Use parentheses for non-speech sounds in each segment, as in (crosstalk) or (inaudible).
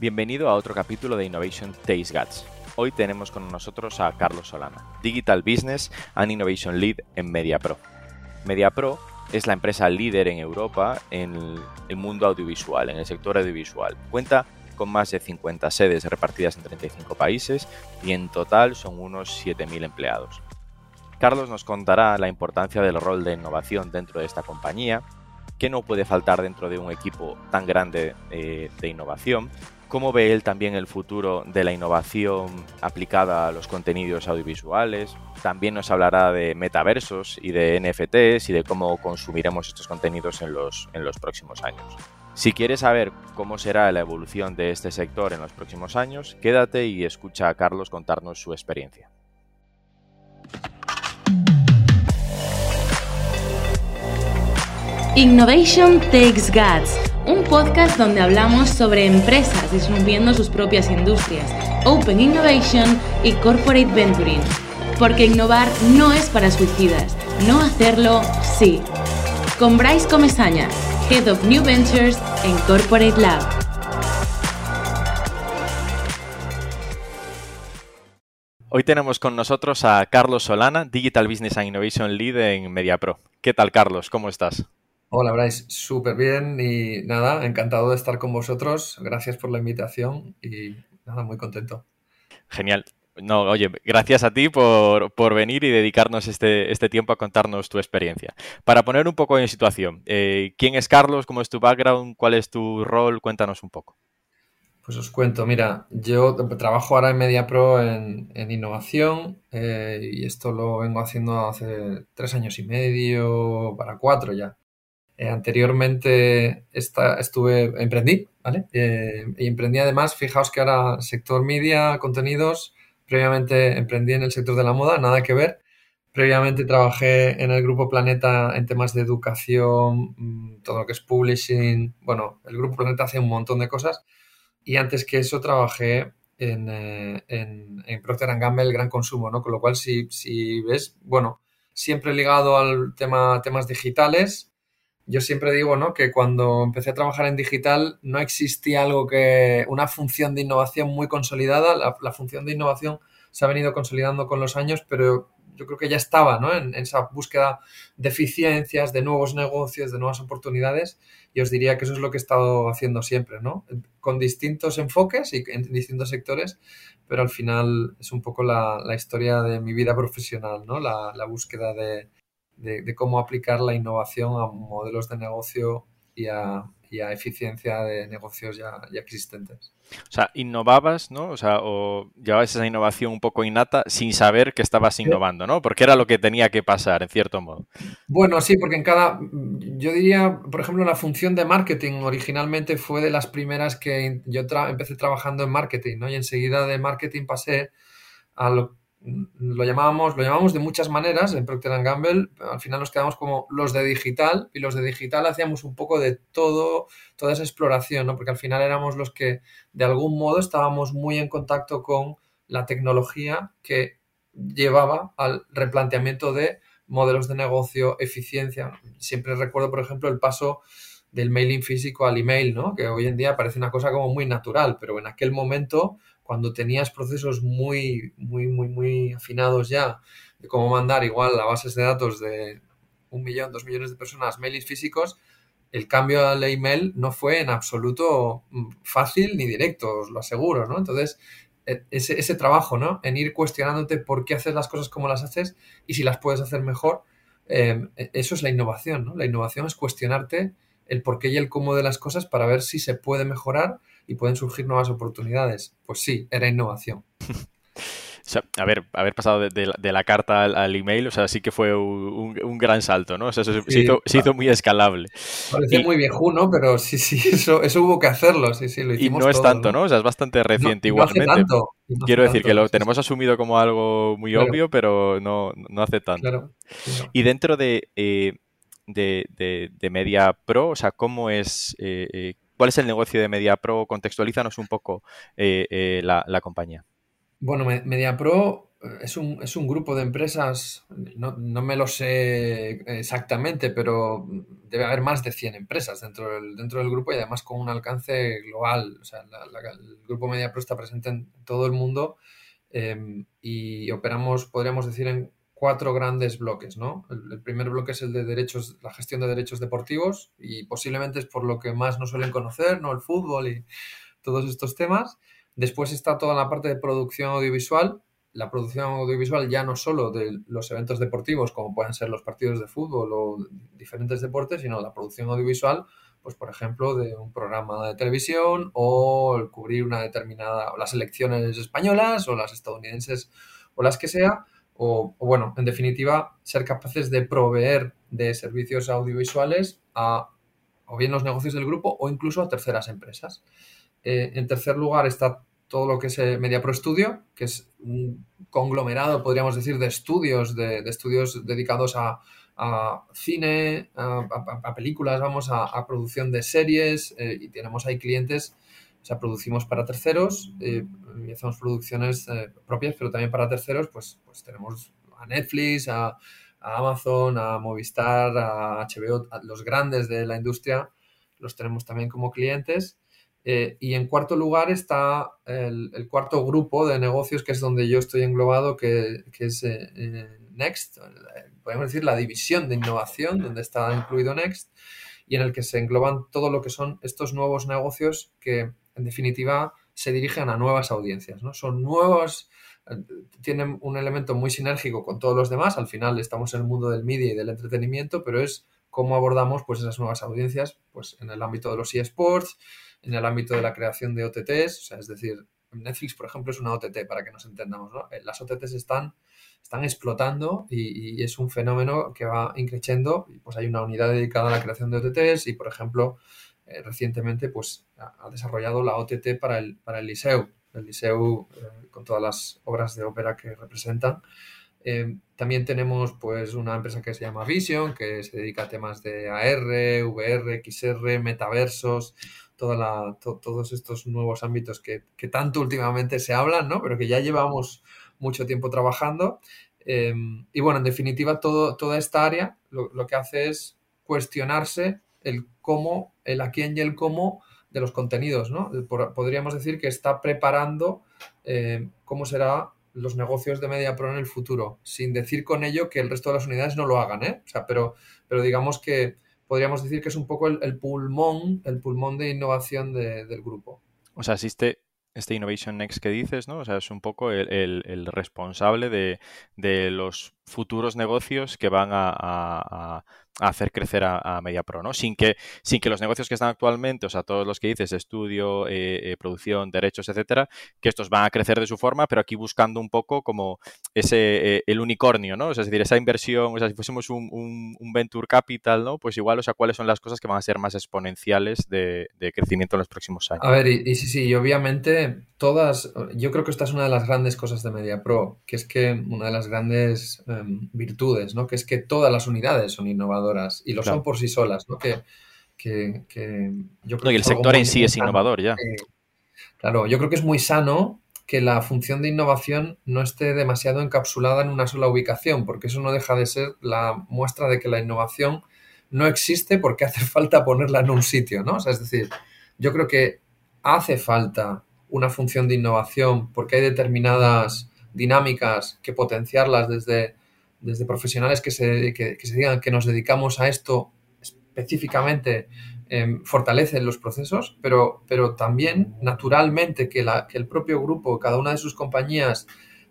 Bienvenido a otro capítulo de Innovation Taste Guts. Hoy tenemos con nosotros a Carlos Solana, Digital Business and Innovation Lead en MediaPro. MediaPro es la empresa líder en Europa en el mundo audiovisual, en el sector audiovisual. Cuenta con más de 50 sedes repartidas en 35 países y en total son unos 7.000 empleados. Carlos nos contará la importancia del rol de innovación dentro de esta compañía, qué no puede faltar dentro de un equipo tan grande eh, de innovación cómo ve él también el futuro de la innovación aplicada a los contenidos audiovisuales. También nos hablará de metaversos y de NFTs y de cómo consumiremos estos contenidos en los, en los próximos años. Si quieres saber cómo será la evolución de este sector en los próximos años, quédate y escucha a Carlos contarnos su experiencia. Innovation Takes Guts un podcast donde hablamos sobre empresas disminuyendo sus propias industrias, Open Innovation y Corporate Venturing. Porque innovar no es para suicidas, no hacerlo sí. Con Bryce Comesaña, Head of New Ventures en Corporate Lab. Hoy tenemos con nosotros a Carlos Solana, Digital Business and Innovation Lead en MediaPro. ¿Qué tal, Carlos? ¿Cómo estás? Hola, Bryce, súper bien y nada, encantado de estar con vosotros. Gracias por la invitación y nada, muy contento. Genial. No, oye, gracias a ti por, venir y dedicarnos este, este, tiempo a contarnos tu experiencia. Para poner un poco en situación, eh, ¿quién es Carlos? ¿Cómo es tu background? ¿Cuál es tu rol? Cuéntanos un poco. Pues os cuento, mira, yo trabajo ahora en MediaPro en, en innovación eh, y esto lo vengo haciendo hace tres años y medio, para cuatro ya. Eh, anteriormente estuve, emprendí, ¿vale? Eh, y emprendí además, fijaos que ahora sector media, contenidos, previamente emprendí en el sector de la moda, nada que ver. Previamente trabajé en el Grupo Planeta en temas de educación, mm, todo lo que es publishing. Bueno, el Grupo Planeta hace un montón de cosas. Y antes que eso trabajé en, eh, en, Procter Gamble, el gran consumo, ¿no? Con lo cual, si, si ves, bueno, siempre ligado al tema temas digitales, yo siempre digo, ¿no? Que cuando empecé a trabajar en digital no existía algo que, una función de innovación muy consolidada. La, función de innovación se ha venido consolidando con los años, pero yo creo que ya estaba, ¿no? En, esa búsqueda de eficiencias, de nuevos negocios, de nuevas oportunidades. Y os diría que eso es lo que he estado haciendo siempre, ¿no? Con distintos enfoques y en distintos sectores, pero al final es un poco la, historia de mi vida profesional, ¿no? la búsqueda de, de, cómo aplicar la innovación a modelos de negocio y a, eficiencia de negocios ya, existentes. O sea, innovabas, ¿no? O sea, o llevabas esa innovación un poco innata sin saber que estabas innovando, ¿no? Porque era lo que tenía que pasar, en cierto modo. Bueno, sí, porque en cada, yo diría, por ejemplo, la función de marketing originalmente fue de las primeras que yo empecé trabajando en marketing, ¿no? Y enseguida de marketing pasé a lo lo llamábamos, lo llamamos de muchas maneras en Procter Gamble, al final nos quedamos como los de digital y los de digital hacíamos un poco de todo, toda esa exploración, ¿no? porque al final éramos los que de algún modo estábamos muy en contacto con la tecnología que llevaba al replanteamiento de modelos de negocio, eficiencia. Siempre recuerdo, por ejemplo, el paso del mailing físico al email, ¿no? que hoy en día parece una cosa como muy natural, pero en aquel momento cuando tenías procesos muy, muy, muy, muy afinados ya de cómo mandar igual a bases de datos de un millón, dos millones de personas mails físicos, el cambio al email no fue en absoluto mm, fácil ni directo, os lo aseguro, ¿no? Entonces, e, ese, ese trabajo, ¿no? En ir cuestionándote por qué haces las cosas como las haces y si las puedes hacer mejor, em, e, eso es la innovación, ¿no? La innovación es cuestionarte el por qué y el cómo de las cosas para ver si se puede mejorar y pueden surgir nuevas oportunidades. Pues sí, era innovación. (laughs) O sea, haber, haber pasado de, la carta al, email, o sea, sí que fue un, gran salto, ¿no? O sea, se, hizo, muy escalable. Parece muy viejuno, pero sí, sí, (laughs) eso, eso hubo que hacerlo, sí, sí, lo hicimos Y no es tanto, ¿no? O sea, es bastante reciente igualmente. No hace tanto, Quiero decir que lo tenemos asumido como algo muy obvio, pero no, no hace tanto. Claro. Y dentro de, eh, de, de, Media Pro, o sea, ¿cómo es... Eh, eh, ¿Cuál es el negocio de MediaPro? Contextualízanos un poco eh, eh, la, compañía. Bueno, MediaPro eh, es un, es un grupo de empresas, no, me lo sé exactamente, pero debe haber más de 100 empresas dentro del, dentro del grupo y además con un alcance global. O sea, el grupo MediaPro está presente en todo el mundo y operamos, podríamos decir, en cuatro grandes bloques, ¿no? El, primer bloque es el de derechos, la gestión de derechos deportivos y posiblemente es por lo que más nos suelen conocer, ¿no? El fútbol y todos estos temas. Después está toda la parte de producción audiovisual. La producción audiovisual ya no solo de los eventos deportivos, como pueden ser los partidos de fútbol o diferentes deportes, sino la producción audiovisual, pues por ejemplo, de un programa de televisión o cubrir una determinada, o las elecciones españolas o las estadounidenses o las que sea o, bueno, en definitiva, ser capaces de proveer de servicios audiovisuales a o bien los negocios del grupo o incluso a terceras empresas. Eh, en tercer lugar está todo lo que es eh, MediaPro Studio, que es un conglomerado, podríamos decir, de estudios, de, estudios dedicados a, cine, a, películas, vamos, a, producción de series, eh, y tenemos ahí clientes o sea, producimos para terceros eh, producciones eh, propias, pero también para terceros, pues, pues tenemos a Netflix, a, Amazon, a Movistar, a HBO, los grandes de la industria, los tenemos también como clientes. Eh, y en cuarto lugar está el, cuarto grupo de negocios, que es donde yo estoy englobado, que, que es Next, podemos decir la división de innovación, donde está incluido Next, y en el que se engloban todo lo que son estos nuevos negocios que en definitiva, se dirigen a nuevas audiencias, ¿no? Son nuevos, eh, tienen un elemento muy sinérgico con todos los demás, al final estamos en el mundo del media y del entretenimiento, pero es cómo abordamos pues esas nuevas audiencias pues en el ámbito de los eSports, en el ámbito de la creación de OTTs, es decir, Netflix, por ejemplo, es una OTT, para que nos entendamos, ¿no? Eh, las OTTs están, están explotando y, y, es un fenómeno que va increciendo, pues hay una unidad dedicada a la creación de OTTs y, por ejemplo, eh, recientemente pues, ha, desarrollado la OTT para el, para el Liceu, el Liceu eh, con todas las obras de ópera que representan. Eh, también tenemos pues una empresa que se llama Vision, que se dedica a temas de AR, VR, XR, metaversos, toda la, todos estos nuevos ámbitos que, que, tanto últimamente se hablan, ¿no? pero que ya llevamos mucho tiempo trabajando. y bueno, en definitiva, todo, toda esta área lo, lo, que hace es cuestionarse el cómo, el a quién y el cómo de los contenidos, ¿no? Podríamos decir que está preparando eh, cómo será los negocios de MediaPro en el futuro, sin decir con ello que el resto de las unidades no lo hagan, ¿eh? O sea, pero, pero digamos que podríamos decir que es un poco el, pulmón, el pulmón de innovación del grupo. O sea, existe este Innovation Next que dices, ¿no? O sea, es un poco el, responsable de, los futuros negocios que van a, hacer crecer a, a, MediaPro, ¿no? Sin que, sin que los negocios que están actualmente, o sea, todos los que dices, estudio, eh, eh, producción, derechos, etcétera, que estos van a crecer de su forma, pero aquí buscando un poco como ese, eh, el unicornio, ¿no? Es decir, esa inversión, o sea, si fuésemos un, un, venture capital, ¿no? Pues igual, o sea, cuáles son las cosas que van a ser más exponenciales de, crecimiento en los próximos años. A ver, y, sí, sí, y obviamente todas, yo creo que esta es una de las grandes cosas de MediaPro, que es que una de las grandes em, virtudes, ¿no? Que es que todas las unidades son innovadoras y lo son por sí solas, ¿no? Que, yo creo y el sector en sí es innovador ya. claro, yo creo que es muy sano que la función de innovación no esté demasiado encapsulada en una sola ubicación, porque eso no deja de ser la muestra de que la innovación no existe porque hace (laughs) falta ponerla en un sitio, ¿no? es decir, yo creo que hace falta una función de innovación porque hay determinadas dinámicas que potenciarlas desde desde profesionales que se, que, se digan que nos dedicamos a esto específicamente, em, fortalecen los procesos, pero, pero también naturalmente que, la, que el propio grupo, cada una de sus compañías,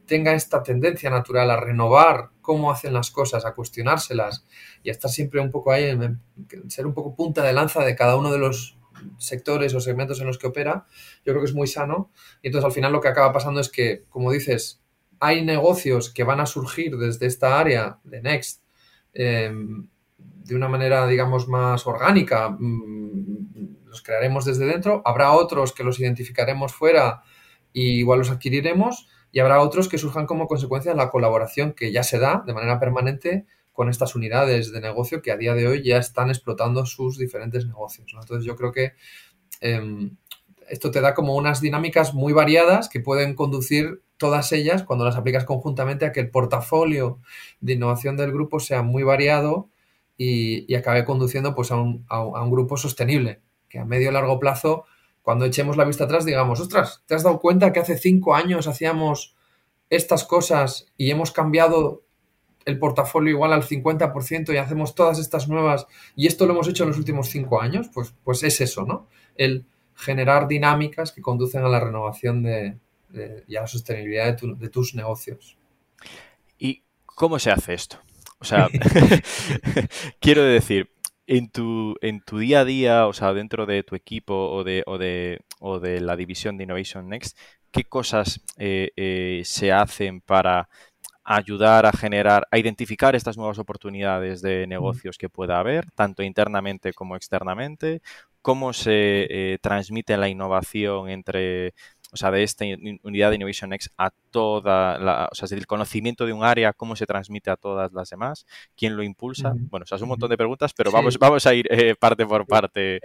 tenga esta tendencia natural a renovar cómo hacen las cosas, a cuestionárselas y a estar siempre un poco ahí, ser un poco punta de lanza de cada uno de los sectores o segmentos en los que opera, yo creo que es muy sano. Y entonces al final lo que acaba pasando es que, como dices, hay negocios que van a surgir desde esta área de Next em, de una manera, digamos, más orgánica. Mm, los crearemos desde dentro. Habrá otros que los identificaremos fuera y igual los adquiriremos. Y habrá otros que surjan como consecuencia de la colaboración que ya se da de manera permanente con estas unidades de negocio que a día de hoy ya están explotando sus diferentes negocios. Entonces yo creo que em, esto te da como unas dinámicas muy variadas que pueden conducir todas ellas, cuando las aplicas conjuntamente, a que el portafolio de innovación del grupo sea muy variado y, acabe conduciendo pues, a un, a, grupo sostenible, que a medio y largo plazo, cuando echemos la vista atrás, digamos, ostras, ¿te has dado cuenta que hace cinco años hacíamos estas cosas y hemos cambiado el portafolio igual al 50% y hacemos todas estas nuevas y esto lo hemos hecho en los últimos cinco años? Pues, pues es eso, ¿no? El generar dinámicas que conducen a la renovación de, y a la sostenibilidad de, tus negocios. ¿Y cómo se hace esto? O sea, (laughs) quiero decir, en tu, en tu día a día, o sea, dentro de tu equipo o de, o de, o de la división de Innovation Next, ¿qué cosas eh, eh, se hacen para ayudar a generar, a identificar estas nuevas oportunidades de negocios que pueda haber, tanto internamente como externamente? ¿Cómo se eh, transmite la innovación entre o sea, de esta unidad de Innovation X a toda la, o sea, el conocimiento de un área, cómo se transmite a todas las demás, quién lo impulsa. Bueno, o sea, es un montón de preguntas, pero vamos, vamos a ir eh, parte por parte.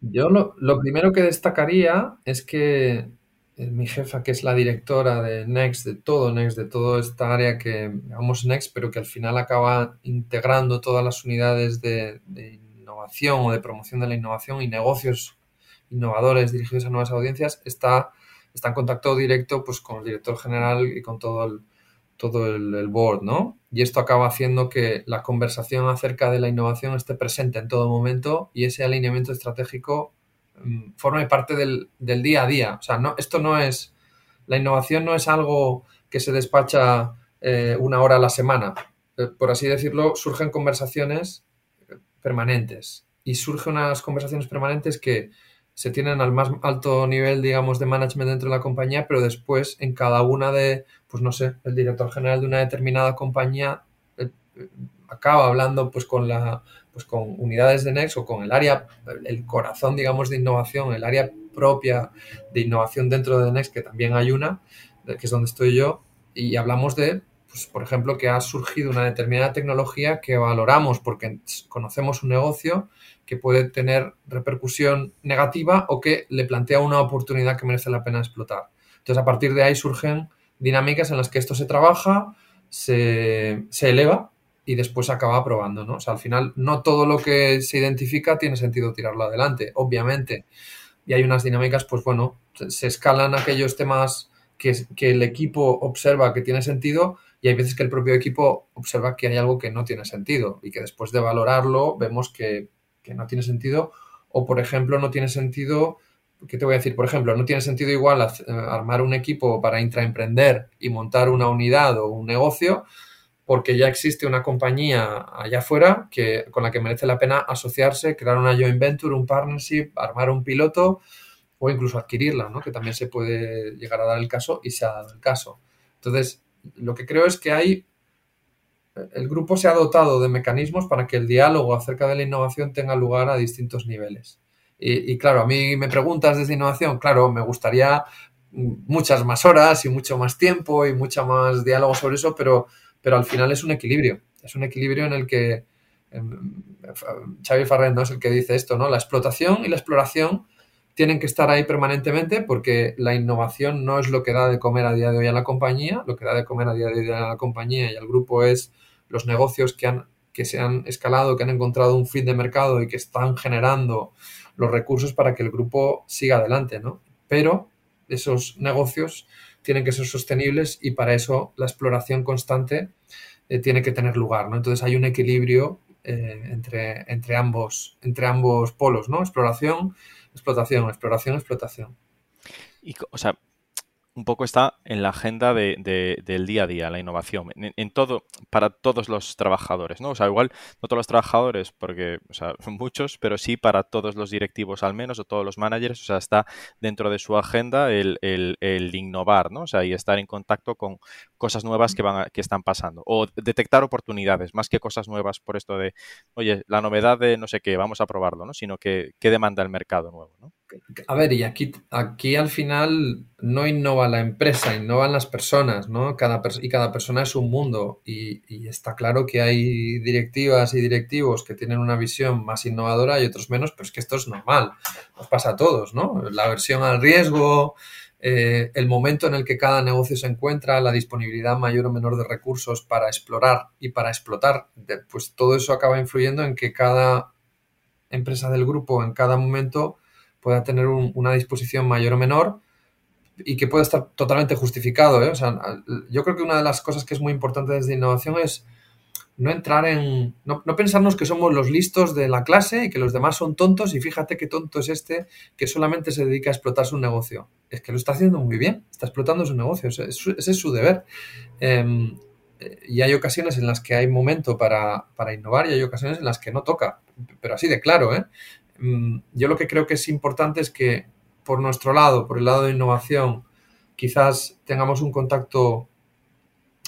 Yo lo, primero que destacaría es que eh, mi jefa, que es la directora de Next, de todo Next, de toda esta área que llamamos Next, pero que al final acaba integrando todas las unidades de, de innovación o de promoción de la innovación y negocios innovadores dirigidos a nuevas audiencias, está, está en contacto directo pues, con el director general y con todo el, todo el, board, ¿no? Y esto acaba haciendo que la conversación acerca de la innovación esté presente en todo momento y ese alineamiento estratégico mm, forme parte del, día a día. O sea, no, esto no es, la innovación no es algo que se despacha eh, una hora a la semana. Eh, por así decirlo, surgen conversaciones permanentes y surgen unas conversaciones permanentes que se tienen al más alto nivel, digamos, de management dentro de la compañía, pero después en cada una de, pues no sé, el director general de una determinada compañía eh, acaba hablando pues con la pues con unidades de Next o con el área, el corazón, digamos, de innovación, el área propia de innovación dentro de Next, que también hay una, que es donde estoy yo, y hablamos de, pues, por ejemplo, que ha surgido una determinada tecnología que valoramos porque conocemos un negocio que puede tener repercusión negativa o que le plantea una oportunidad que merece la pena explotar. Entonces, a partir de ahí surgen dinámicas en las que esto se trabaja, se, eleva y después se acaba aprobando, ¿no? O sea, al final no todo lo que se identifica tiene sentido tirarlo adelante, obviamente. Y hay unas dinámicas, pues bueno, se, escalan aquellos temas que, que, el equipo observa que tiene sentido y hay veces que el propio equipo observa que hay algo que no tiene sentido y que después de valorarlo vemos que que no tiene sentido, o por ejemplo no tiene sentido, ¿qué te voy a decir? Por ejemplo, no tiene sentido igual eh, armar un equipo para intraemprender y montar una unidad o un negocio, porque ya existe una compañía allá afuera que, con la que merece la pena asociarse, crear una joint venture, un partnership, armar un piloto o incluso adquirirla, ¿no? que también se puede llegar a dar el caso y se ha dado el caso. Entonces, lo que creo es que hay el grupo se ha dotado de mecanismos para que el diálogo acerca de la innovación tenga lugar a distintos niveles. Y, claro, a mí me preguntas desde innovación, claro, me gustaría muchas más horas y mucho más tiempo y mucho más diálogo sobre eso, pero, pero al final es un equilibrio. Es un equilibrio en el que em, Xavi Farrell ¿no? es el que dice esto, ¿no? La explotación y la exploración tienen que estar ahí permanentemente porque la innovación no es lo que da de comer a día de hoy a la compañía, lo que da de comer a día de hoy a la compañía y al grupo es los negocios que, han, que se han escalado, que han encontrado un fit de mercado y que están generando los recursos para que el grupo siga adelante, ¿no? Pero esos negocios tienen que ser sostenibles y para eso la exploración constante eh, tiene que tener lugar, ¿no? Entonces hay un equilibrio eh, entre, entre, ambos, entre ambos polos, ¿no? Exploración, explotación, exploración, explotación. Y, o sea, un poco está en la agenda de, del día a día, la innovación, en, todo, para todos los trabajadores, ¿no? O sea, igual no todos los trabajadores, porque, o sea, (laughs) muchos, pero sí para todos los directivos al menos, o todos los managers, o sea, está dentro de su agenda el, el, innovar, ¿no? O sea, y estar en contacto con cosas nuevas que, van que están pasando, o detectar oportunidades, más que cosas nuevas por esto de, oye, la novedad de no sé qué, vamos a probarlo, ¿no? Sino que, ¿qué demanda el mercado nuevo, ¿no? A ver, y aquí, aquí al final no innova la empresa, innovan las personas, ¿no? Cada y cada persona es un mundo. Y, está claro que hay directivas y directivos que tienen una visión más innovadora y otros menos, pero es que esto es normal. Nos pasa a todos, ¿no? La versión al riesgo, eh, el momento en el que cada negocio se encuentra, la disponibilidad mayor o menor de recursos para explorar y para explotar, pues todo eso acaba influyendo en que cada empresa del grupo en cada momento pueda tener una disposición mayor o menor y que pueda estar totalmente justificado. ¿eh? Yo creo que una de las cosas que es muy importante desde innovación es no entrar en. No, pensarnos que somos los listos de la clase y que los demás son tontos y fíjate qué tonto es este que solamente se dedica a explotar su negocio. Es que lo está haciendo muy bien, está explotando su negocio, ese es su deber. Em, y hay ocasiones en las que hay momento para, para, innovar y hay ocasiones en las que no toca, pero así de claro. ¿eh? Em, yo lo que creo que es importante es que por nuestro lado, por el lado de innovación, quizás tengamos un contacto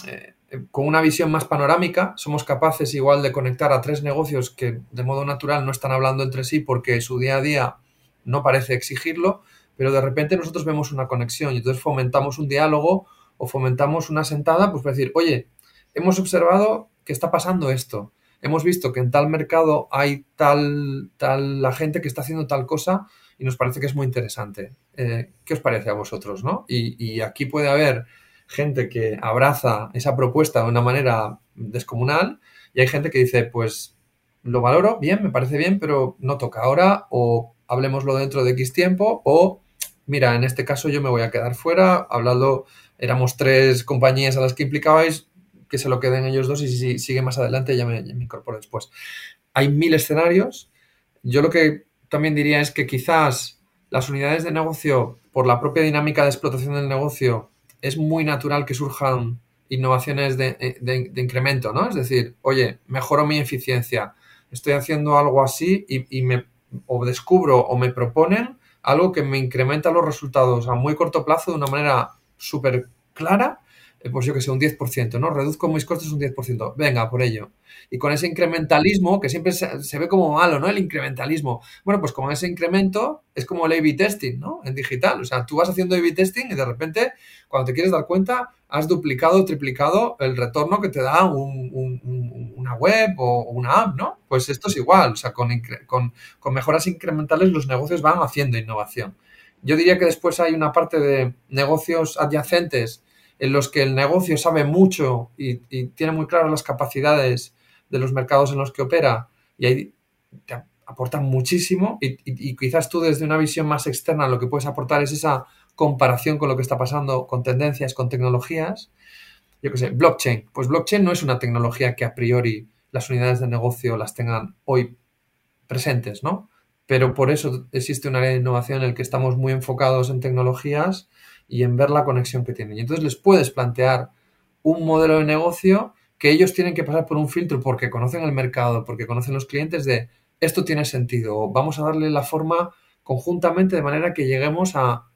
eh, con una visión más panorámica, somos capaces igual de conectar a tres negocios que de modo natural no están hablando entre sí porque su día a día no parece exigirlo, pero de repente nosotros vemos una conexión y entonces fomentamos un diálogo o fomentamos una sentada, pues para decir, oye, hemos observado que está pasando esto, hemos visto que en tal mercado hay tal, tal la gente que está haciendo tal cosa y nos parece que es muy interesante. Eh, ¿Qué os parece a vosotros? ¿no? y aquí puede haber gente que abraza esa propuesta de una manera descomunal y hay gente que dice, pues lo valoro, bien, me parece bien, pero no toca ahora o hablemoslo dentro de X tiempo o mira, en este caso yo me voy a quedar fuera, hablando, éramos tres compañías a las que implicabais, que se lo queden ellos dos y si sigue más adelante ya me, incorporo después. Hay mil escenarios. Yo lo que también diría es que quizás las unidades de negocio, por la propia dinámica de explotación del negocio, es muy natural que surjan innovaciones de, incremento, ¿no? Es decir, oye, mejoro mi eficiencia, estoy haciendo algo así y, me o descubro o me proponen algo que me incrementa los resultados a muy corto plazo de una manera súper clara eh, pues yo que sé, un 10%, ¿no? Reduzco mis costes un 10%, venga, por ello. Y con ese incrementalismo, que siempre se, ve como malo, ¿no? El incrementalismo. Bueno, pues con ese incremento es como el A-B testing, ¿no? En digital. O sea, tú vas haciendo A-B testing y de repente, cuando te quieres dar cuenta, has duplicado o triplicado el retorno que te da una web o una app, ¿no? Pues esto es igual. O sea, con mejoras incrementales los negocios van haciendo innovación. Yo diría que después hay una parte de negocios adyacentes en los que el negocio sabe mucho y, tiene muy claras las capacidades de los mercados en los que opera y ahí te aportan muchísimo y, quizás tú desde una visión más externa lo que puedes aportar es esa comparación con lo que está pasando con tendencias, con tecnologías. Yo qué sé, blockchain. Pues blockchain no es una tecnología que a priori las unidades de negocio las tengan hoy presentes, ¿no? Pero por eso existe una área de innovación en el que estamos muy enfocados en tecnologías y en ver la conexión que tienen. Y entonces les puedes plantear un modelo de negocio que ellos tienen que pasar por un filtro porque conocen el mercado, porque conocen los clientes de esto tiene sentido, vamos a darle la forma conjuntamente de manera que lleguemos a,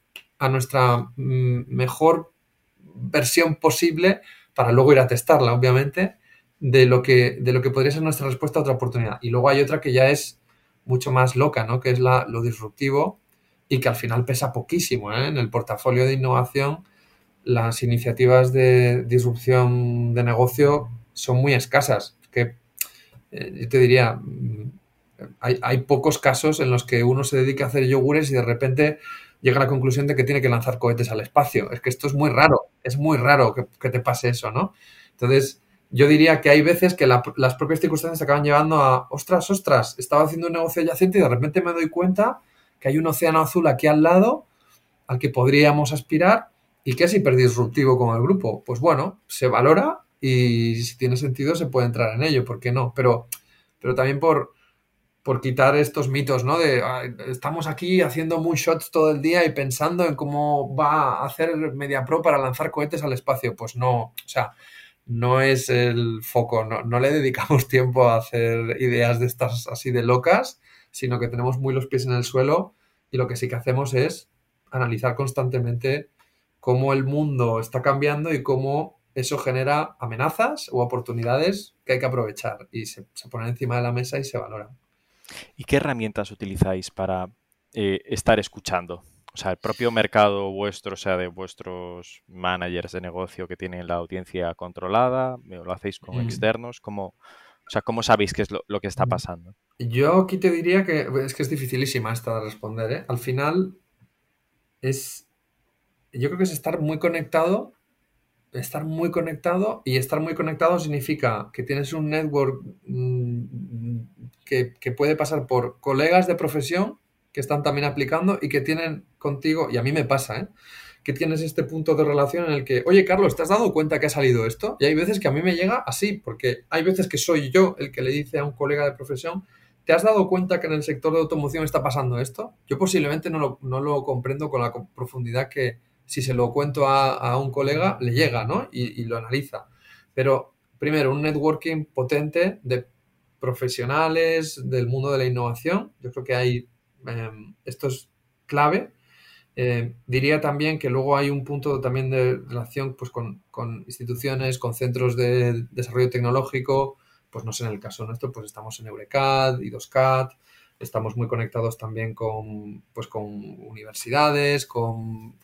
nuestra mm, mejor versión posible para luego ir a testarla, obviamente, de lo que, de lo que podría ser nuestra respuesta a otra oportunidad. Y luego hay otra que ya es mucho más loca, ¿no? Que es la, lo disruptivo, y que al final pesa poquísimo. ¿eh? En el portafolio de innovación, las iniciativas de disrupción de negocio son muy escasas. Que eh, yo te diría, mm, hay, pocos casos en los que uno se dedica a hacer yogures y de repente llega a la conclusión de que tiene que lanzar cohetes al espacio. Es que esto es muy raro, es muy raro que, te pase eso, ¿no? Entonces, yo diría que hay veces que las propias circunstancias acaban llevando a, ostras, ostras, estaba haciendo un negocio adyacente y de repente me doy cuenta que hay un océano azul aquí al lado al que podríamos aspirar y que es hiperdisruptivo con el grupo. Pues bueno, se valora y si tiene sentido se puede entrar en ello, ¿por qué no? Pero, pero también por, por quitar estos mitos, ¿no? De estamos aquí haciendo moonshots todo el día y pensando en cómo va a hacer MediaPro para lanzar cohetes al espacio. Pues no, o sea, no es el foco, no, no le dedicamos (laughs) tiempo a hacer ideas de estas así de locas sino que tenemos muy los pies en el suelo y lo que sí que hacemos es analizar constantemente cómo el mundo está cambiando y cómo eso genera amenazas o oportunidades que hay que aprovechar y se, ponen encima de la mesa y se valoran. ¿Y qué herramientas utilizáis para eh, estar escuchando? O sea, el propio mercado vuestro, o sea, de vuestros managers de negocio que tienen la audiencia controlada, lo hacéis con mm. externos, ¿cómo, o sea, ¿cómo sabéis qué es lo, que está pasando? Yo aquí te diría que es que es dificilísima esta de responder. ¿eh? Al final es, yo creo que es estar muy conectado, estar muy conectado y estar muy conectado significa que tienes un network mm, que, que puede pasar por colegas de profesión que están también aplicando y que tienen contigo, y a mí me pasa, ¿eh? Que tienes este punto de relación en el que, oye Carlos, ¿te has dado cuenta que ha salido esto? Y hay veces que a mí me llega así, porque hay veces que soy yo el que le dice a un colega de profesión, ¿te has dado cuenta que en el sector de automoción está pasando esto? Yo posiblemente no lo, no lo comprendo con la profundidad que si se lo cuento a, un colega, le llega, ¿no? Y, lo analiza. Pero primero, un networking potente de profesionales del mundo de la innovación. Yo creo que hay, em, esto es clave eh, diría también que luego hay un punto también de relación pues, con, instituciones, con centros de desarrollo tecnológico, pues no sé, en el caso nuestro, pues estamos en 2 cad estamos muy conectados también con, pues, con universidades, con,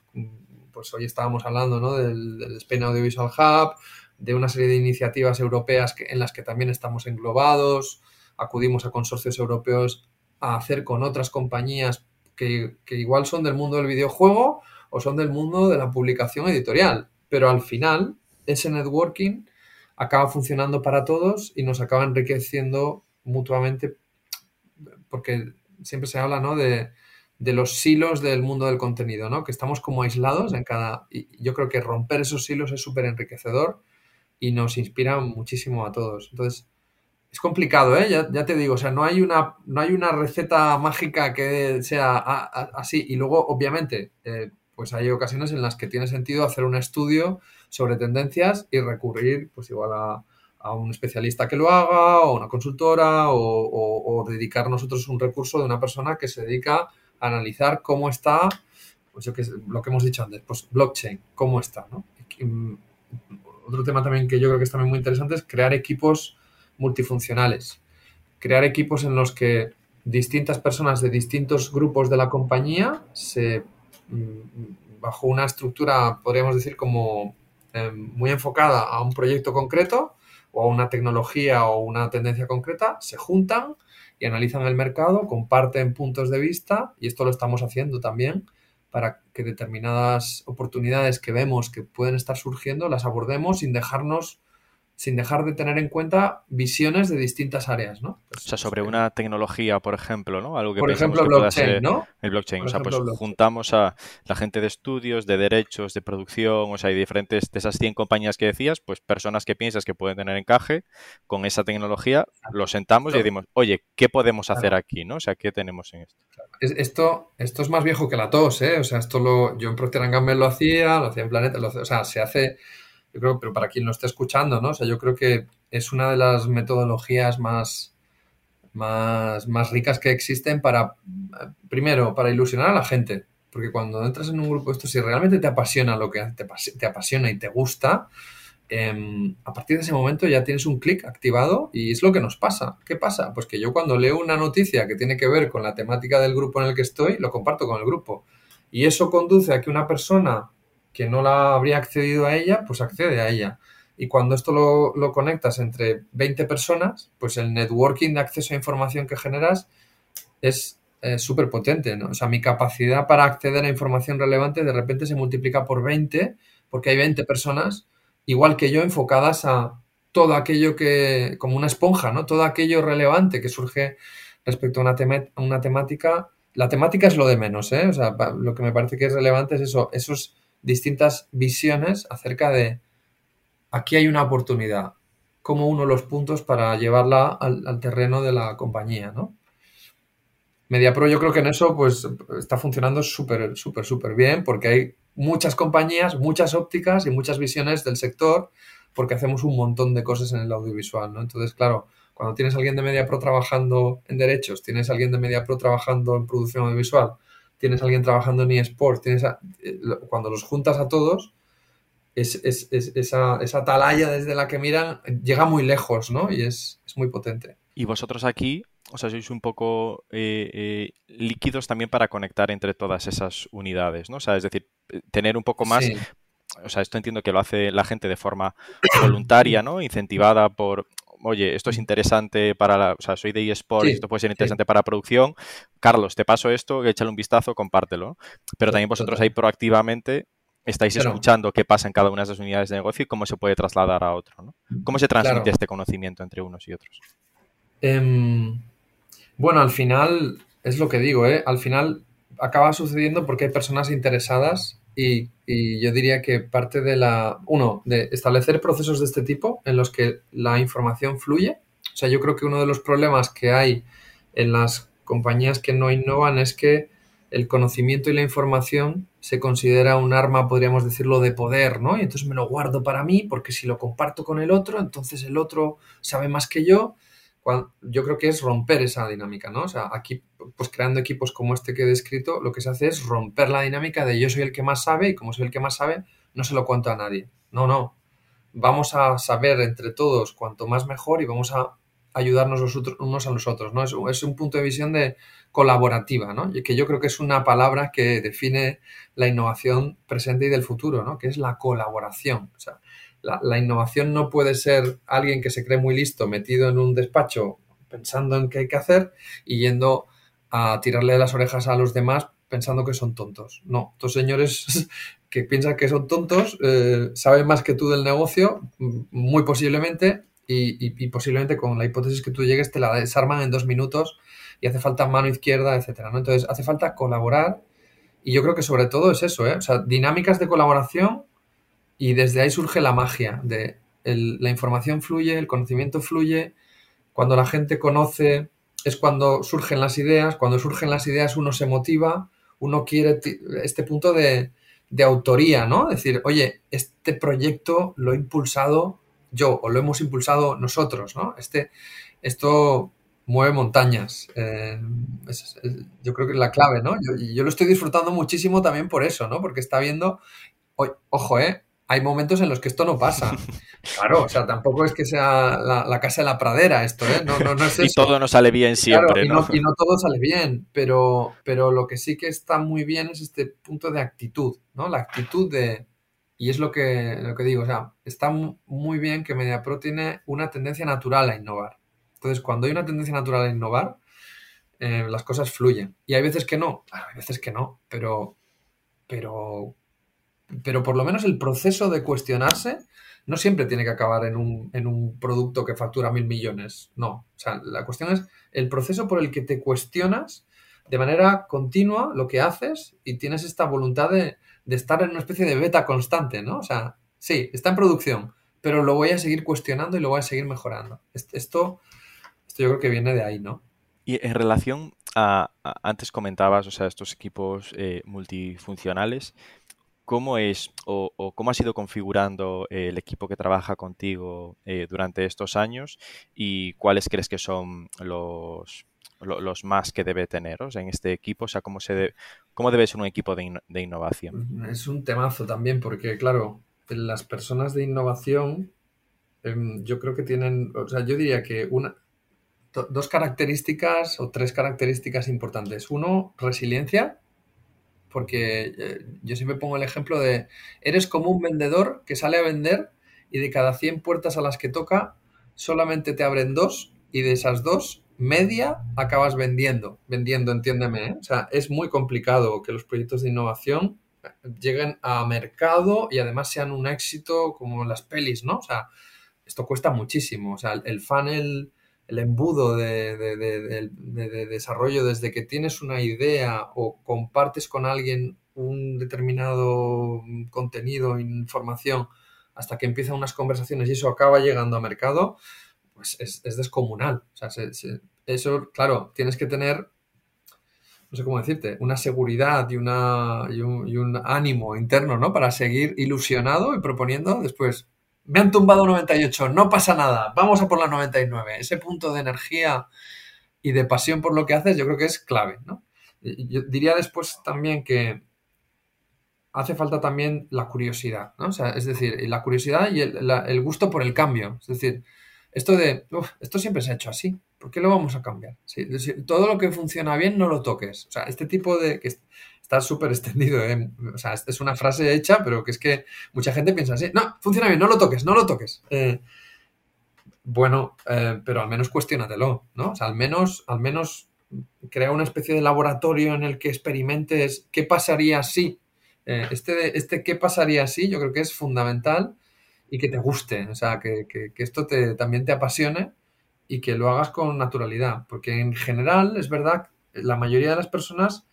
pues hoy estábamos hablando ¿no? del, del Spain Audiovisual Hub, de una serie de iniciativas europeas en las que también estamos englobados, acudimos a consorcios europeos a hacer con otras compañías que, igual son del mundo del videojuego o son del mundo de la publicación editorial, pero al final ese networking acaba funcionando para todos y nos acaba enriqueciendo mutuamente porque siempre se habla ¿no? de, los silos del mundo del contenido, ¿no? que estamos como aislados en cada... Y yo creo que romper esos silos es súper enriquecedor y nos inspira muchísimo a todos. Entonces, es complicado, ¿eh? Ya, te digo, o sea, no hay una, no hay una receta mágica que sea así. Y luego, obviamente, eh, pues hay ocasiones en las que tiene sentido hacer un estudio sobre tendencias y recurrir, pues igual a, un especialista que lo haga, o una consultora, o, dedicar nosotros un recurso de una persona que se dedica a analizar cómo está, pues yo que lo que hemos dicho antes, pues blockchain, cómo está, ¿no? Mm, otro tema también que yo creo que es también muy interesante es crear equipos multifuncionales. Crear equipos en los que distintas personas de distintos grupos de la compañía mm, bajo una estructura, podríamos decir, como em, muy enfocada a un proyecto concreto o a una tecnología o una tendencia concreta, se juntan y analizan el mercado, comparten puntos de vista y esto lo estamos haciendo también para que determinadas oportunidades que vemos que pueden estar surgiendo las abordemos sin dejarnos sin dejar de tener en cuenta visiones de distintas áreas, ¿no? o sea, sobre una tecnología, por ejemplo, ¿no? Algo que por ejemplo, blockchain, ¿no? El blockchain. o sea, pues juntamos a la gente de estudios, de derechos, de producción, o sea, hay diferentes, de esas 100 compañías que decías, pues personas que piensas que pueden tener encaje con esa tecnología, lo sentamos y decimos, oye, ¿qué podemos hacer aquí, no? O sea, ¿qué tenemos en esto? Esto, esto es más viejo que la tos, ¿eh? O sea, esto lo, yo en Procter Gamble lo hacía, lo hacía en Planeta, o sea, se hace yo creo, pero para quien lo esté escuchando, ¿no? O sea, yo creo que es una de las metodologías más, más, más ricas que existen para, primero, para ilusionar a la gente. Porque cuando entras en un grupo esto, si realmente te apasiona lo que te, te apasiona y te gusta, em, a partir de ese momento ya tienes un clic activado y es lo que nos pasa. ¿Qué pasa? Pues que yo cuando leo una noticia que tiene que ver con la temática del grupo en el que estoy, lo comparto con el grupo. Y eso conduce a que una persona que no la habría accedido a ella, pues accede a ella. Y cuando esto lo, conectas entre 20 personas, pues el networking de acceso a información que generas es súper potente, ¿no? O sea, mi capacidad para acceder a información relevante de repente se multiplica por 20 porque hay 20 personas igual que yo enfocadas a todo aquello que, como una esponja, ¿no? Todo aquello relevante que surge respecto a una, a una temática. La temática es lo de menos, ¿eh? O sea, lo que me parece que es relevante es eso, esos distintas visiones acerca de aquí hay una oportunidad, como uno los puntos para llevarla al, terreno de la compañía, ¿no? MediaPro yo creo que en eso pues está funcionando súper, súper, súper bien porque hay muchas compañías, muchas ópticas y muchas visiones del sector porque hacemos un montón de cosas en el audiovisual, ¿no? Entonces, claro, cuando tienes alguien de MediaPro trabajando en derechos, tienes alguien de MediaPro trabajando en producción audiovisual, tienes a alguien trabajando en eSports, tienes eh, cuando los juntas a todos, es, esa, esa, atalaya desde la que miran llega muy lejos, ¿no? Y es, muy potente. Y vosotros aquí, o sea, sois un poco eh, eh, líquidos también para conectar entre todas esas unidades, ¿no? O sea, es decir, tener un poco más... O sea, esto entiendo que lo hace la gente de forma voluntaria, ¿no? Incentivada por, oye, esto es interesante para la, o sea, soy de eSports, esto puede ser interesante para producción. Carlos, te paso esto, échale un vistazo, compártelo. Pero también vosotros ahí proactivamente estáis escuchando qué pasa en cada una de esas unidades de negocio y cómo se puede trasladar a otro. ¿no? ¿Cómo se transmite este conocimiento entre unos y otros? Em, bueno, al final, es lo que digo, ¿eh? al final acaba sucediendo porque hay personas interesadas y, yo diría que parte de la, uno, de establecer procesos de este tipo en los que la información fluye. O sea, yo creo que uno de los problemas que hay en las compañías que no innovan es que el conocimiento y la información se considera un arma, podríamos decirlo, de poder, ¿no? Y entonces me lo guardo para mí porque si lo comparto con el otro, entonces el otro sabe más que yo. Yo creo que es romper esa dinámica, ¿no? O sea, aquí, pues creando equipos como este que he descrito, lo que se hace es romper la dinámica de yo soy el que más sabe y como soy el que más sabe, no se lo cuento a nadie. No, no. Vamos a saber entre todos cuanto más mejor y vamos a ayudarnos los unos a los otros, ¿no? Es, un punto de visión de colaborativa, ¿no? Que yo creo que es una palabra que define la innovación presente y del futuro, ¿no? Que es la colaboración. O sea, la, innovación no puede ser alguien que se cree muy listo metido en un despacho pensando en qué hay que hacer y yendo a tirarle las orejas a los demás pensando que son tontos. No, estos señores (laughs) que piensan que son tontos eh, saben más que tú del negocio, muy posiblemente, y, posiblemente con la hipótesis que tú llegues te la desarman en dos minutos y hace falta mano izquierda, etcétera, ¿no? Entonces hace falta colaborar y yo creo que sobre todo es eso, ¿eh? O sea, dinámicas de colaboración y desde ahí surge la magia de la información fluye, el conocimiento fluye, cuando la gente conoce es cuando surgen las ideas, cuando surgen las ideas uno se motiva, uno quiere este punto de, de autoría, ¿no? Decir, oye, este proyecto lo he impulsado yo o lo hemos impulsado nosotros, ¿no? Este, esto mueve montañas. Eh, yo creo que es la clave, ¿no? Yo, yo, lo estoy disfrutando muchísimo también por eso, ¿no? Porque está viendo, ojo, ¿eh? Hay momentos en los que esto no pasa. (laughs) Claro, o sea, tampoco es que sea la, casa de la pradera esto, ¿eh? No, no, no es (laughs) eso. Y todo no sale bien siempre, y ¿no? Y no todo sale bien, pero, pero lo que sí que está muy bien es este punto de actitud, ¿no? La actitud de, y es lo que, lo que digo, o sea, está muy bien que MediaPro tiene una tendencia natural a innovar. Entonces, cuando hay una tendencia natural a innovar, eh, las cosas fluyen. Y hay veces que no, hay veces que no, pero, pero, pero por lo menos el proceso de cuestionarse no siempre tiene que acabar en un, en un producto que factura mil millones. No, o sea, la cuestión es el proceso por el que te cuestionas de manera continua lo que haces y tienes esta voluntad de, de estar en una especie de beta constante, ¿no? O sea, sí, está en producción, pero lo voy a seguir cuestionando y lo voy a seguir mejorando. Esto, esto yo creo que viene de ahí, ¿no? Y en relación a, antes comentabas, o sea, estos equipos eh, multifuncionales, ¿cómo es o, cómo has ido configurando el equipo que trabaja contigo eh, durante estos años y cuáles crees que son los, los más que debe tener en este equipo? O sea, ¿cómo, se debe, cómo debe ser un equipo de, innovación? Es un temazo también, porque claro, las personas de innovación em, yo creo que tienen, o sea, yo diría que una, dos características o tres características importantes. Uno, resiliencia, porque eh, yo siempre pongo el ejemplo de, eres como un vendedor que sale a vender y de cada 100 puertas a las que toca, solamente te abren dos y de esas dos media acabas vendiendo, vendiendo, entiéndeme. ¿eh? O sea, es muy complicado que los proyectos de innovación lleguen a mercado y además sean un éxito como las pelis, ¿no? O sea, esto cuesta muchísimo. O sea, el funnel, el embudo de, de desarrollo desde que tienes una idea o compartes con alguien un determinado contenido, información, hasta que empiezan unas conversaciones y eso acaba llegando a mercado, pues es, descomunal. O sea, eso, claro, tienes que tener, no sé cómo decirte, una seguridad y, una, y, un, ánimo interno, ¿no? Para seguir ilusionado y proponiendo después, me han tumbado 98, no pasa nada, vamos a por la 99. Ese punto de energía y de pasión por lo que haces yo creo que es clave, ¿no? Yo diría después también que hace falta también la curiosidad, ¿no? O sea, es decir, la curiosidad y el, gusto por el cambio. Es decir, esto de, esto siempre se ha hecho así, ¿por qué lo vamos a cambiar? todo lo que funciona bien no lo toques. O sea, este tipo de, está súper extendido, ¿eh? o sea, es una frase hecha, pero que es que mucha gente piensa así, no, funciona bien, no lo toques, no lo toques. Eh, bueno, eh, pero al menos cuestionatelo, ¿no? O sea, al menos, al menos crea una especie de laboratorio en el que experimentes qué pasaría si Eh, este, este qué pasaría si, yo creo que es fundamental y que te guste, o sea, que, que, esto también te apasione y que lo hagas con naturalidad, porque en general es verdad, la mayoría de las personas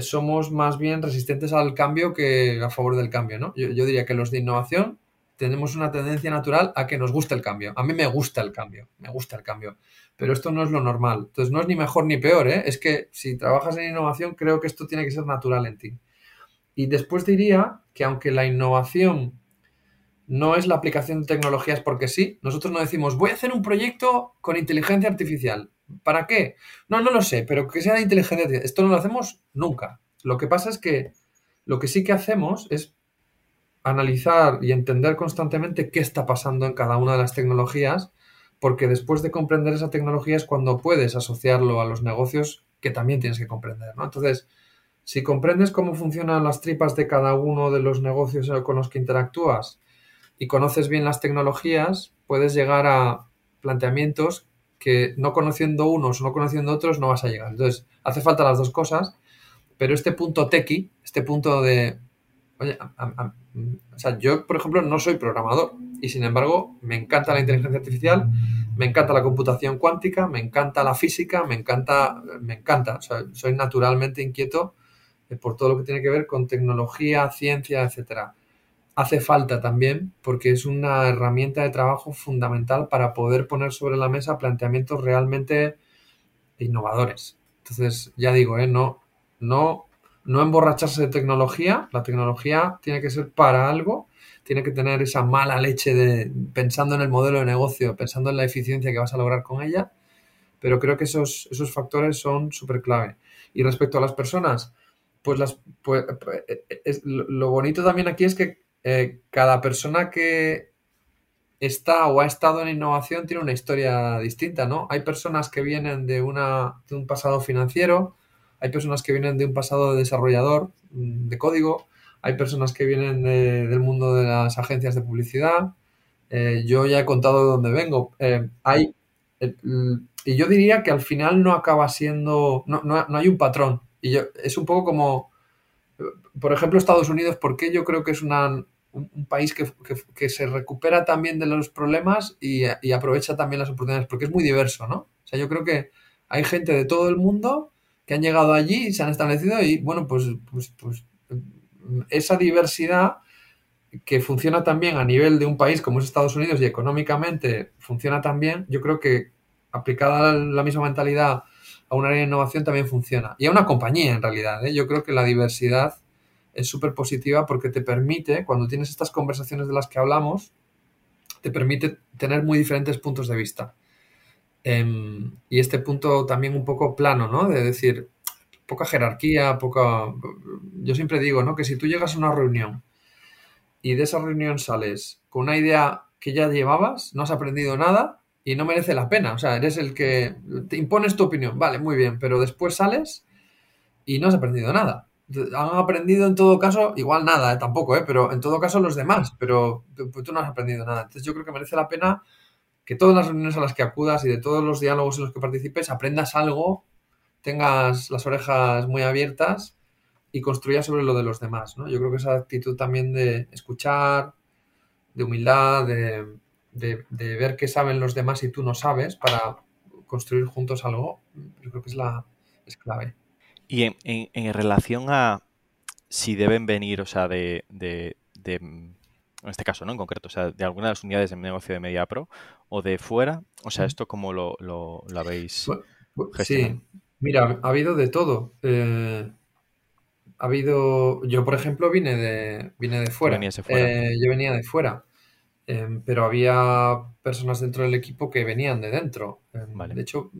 somos más bien resistentes al cambio que a favor del cambio, ¿no? Yo, yo diría que los de innovación tenemos una tendencia natural a que nos guste el cambio. A mí me gusta el cambio, me gusta el cambio. Pero esto no es lo normal. Entonces no es ni mejor ni peor, ¿eh? Es que si trabajas en innovación, creo que esto tiene que ser natural en ti. Y después diría que aunque la innovación no es la aplicación de tecnologías porque sí, nosotros no decimos, voy a hacer un proyecto con inteligencia artificial. ¿Para qué? No, no lo sé, pero que sea de inteligencia. Esto no lo hacemos nunca. Lo que pasa es que lo que sí que hacemos es analizar y entender constantemente qué está pasando en cada una de las tecnologías, porque después de comprender esa tecnología es cuando puedes asociarlo a los negocios que también tienes que comprender, ¿no? Entonces, si comprendes cómo funcionan las tripas de cada uno de los negocios con los que interactúas y conoces bien las tecnologías, puedes llegar a planteamientos que no conociendo unos o no conociendo otros no vas a llegar. Entonces, hace falta las dos cosas, pero este punto tequi, este punto de Oye, o sea, yo, por ejemplo, no soy programador y sin embargo me encanta la inteligencia artificial, me encanta la computación cuántica, me encanta la física, me encanta, me encanta. O sea, soy naturalmente inquieto eh, por todo lo que tiene que ver con tecnología, ciencia, etcétera. Hace falta también porque es una herramienta de trabajo fundamental para poder poner sobre la mesa planteamientos realmente innovadores. Entonces, ya digo, ¿eh? no, no no emborracharse de tecnología, la tecnología tiene que ser para algo, tiene que tener esa mala leche de pensando en el modelo de negocio, pensando en la eficiencia que vas a lograr con ella, pero creo que esos, esos factores son súper clave. Y respecto a las personas, pues, las, pues, lo bonito también aquí es que eh, cada persona que está o ha estado en innovación tiene una historia distinta, ¿no? Hay personas que vienen de, una, de un pasado financiero, hay personas que vienen de un pasado de desarrollador mm, de código, hay personas que vienen del mundo de las agencias de publicidad. Eh, yo ya he contado de dónde vengo. Eh, hay, y yo diría que al final no acaba siendo, no, no, hay un patrón. Y yo, es un poco como, por ejemplo, Estados Unidos, porque yo creo que es una, un, país que, que, se recupera también de los problemas y, y, aprovecha también las oportunidades, porque es muy diverso, ¿no? O sea, yo creo que hay gente de todo el mundo que han llegado allí y se han establecido y bueno, pues, pues, pues esa diversidad que funciona también a nivel de un país como es Estados Unidos y económicamente funciona también, yo creo que aplicada la misma mentalidad a un área de innovación también funciona. Y a una compañía en realidad. ¿eh? Yo creo que la diversidad es súper positiva porque te permite, cuando tienes estas conversaciones de las que hablamos, te permite tener muy diferentes puntos de vista. Em, y este punto también un poco plano, ¿no? De decir, poca jerarquía, poca... Yo siempre digo, ¿no? Que si tú llegas a una reunión y de esa reunión sales con una idea que ya llevabas, no has aprendido nada y no merece la pena. O sea, eres el que te impones tu opinión, vale, muy bien, pero después sales y no has aprendido nada. Han aprendido en todo caso, igual nada, ¿eh? tampoco, ¿eh? pero en todo caso los demás, pero tú no has aprendido nada. Entonces yo creo que merece la pena que todas las reuniones a las que acudas y de todos los diálogos en los que participes aprendas algo, tengas las orejas muy abiertas y construyas sobre lo de los demás. ¿no? Yo creo que esa actitud también de escuchar, de humildad, de, ver qué saben los demás y tú no sabes para construir juntos algo, yo creo que es la es clave. Y en, relación a si deben venir, o sea, de, de en este caso, ¿no? En concreto, o sea, de alguna de las unidades de negocio de MediaPro o de fuera, o sea, ¿esto cómo lo, lo, habéis Sí, mira, ha habido de todo. Eh, ha habido, yo por ejemplo vine de, vine de fuera. Eh, yo venía de fuera, em, pero había personas dentro del equipo que venían de dentro. De hecho,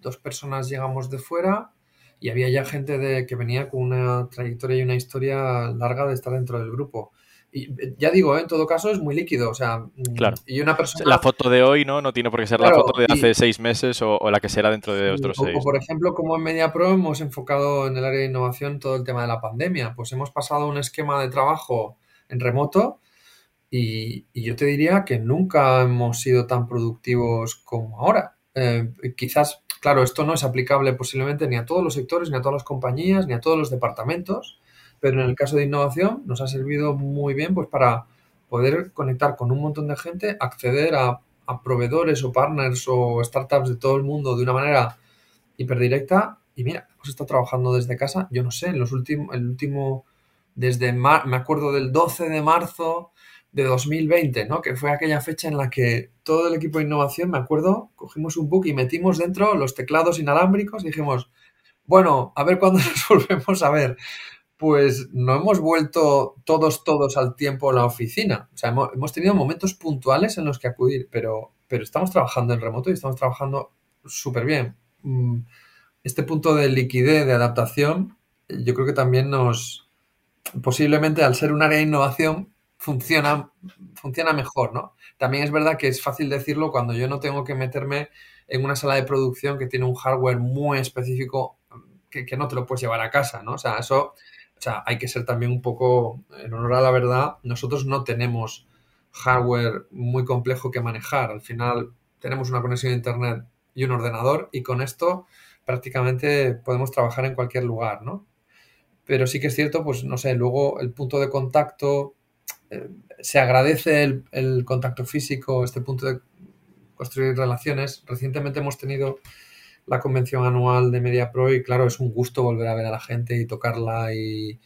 dos personas llegamos de fuera y había ya gente de, que venía con una trayectoria y una historia larga de estar dentro del grupo. Y ya digo, ¿eh? en todo caso es muy líquido. O sea, mm, claro. y una persona. La foto de hoy, ¿no? No tiene por qué ser la foto de hace seis meses o, la que será dentro de otros seis. O, por ejemplo, como en MediaPro hemos enfocado en el área de innovación todo el tema de la pandemia. Pues hemos pasado un esquema de trabajo en remoto y, yo te diría que nunca hemos sido tan productivos como ahora. Eh, quizás, claro, esto no es aplicable posiblemente ni a todos los sectores, ni a todas las compañías, ni a todos los departamentos pero en el caso de innovación nos ha servido muy bien pues para poder conectar con un montón de gente, acceder a, proveedores o partners o startups de todo el mundo de una manera hiperdirecta. Y mira, hemos estado trabajando desde casa, yo no sé, en los últimos, el último, desde, me acuerdo del 12 de marzo de 2020, ¿no? Que fue aquella fecha en la que todo el equipo de innovación, me acuerdo, cogimos un book y metimos dentro los teclados inalámbricos y dijimos, bueno, a ver cuándo (laughs) nos volvemos a ver pues no hemos vuelto todos, todos al tiempo a la oficina. O sea, hemos, tenido momentos puntuales en los que acudir, pero, pero estamos trabajando en remoto y estamos trabajando súper bien. Mm, este punto de liquidez, de adaptación, yo creo que también nos, posiblemente al ser un área de innovación, funciona, funciona mejor, ¿no? También es verdad que es fácil decirlo cuando yo no tengo que meterme en una sala de producción que tiene un hardware muy específico que, no te lo puedes llevar a casa, ¿no? O sea, eso o sea, hay que ser también un poco, en honor a la verdad, nosotros no tenemos hardware muy complejo que manejar. Al final tenemos una conexión a Internet y un ordenador y con esto prácticamente podemos trabajar en cualquier lugar, ¿no? Pero sí que es cierto, pues no sé, luego el punto de contacto, eh, se agradece el, el, contacto físico, este punto de construir relaciones. Recientemente hemos tenido la convención anual de Media Pro y claro, es un gusto volver a ver a la gente y tocarla y,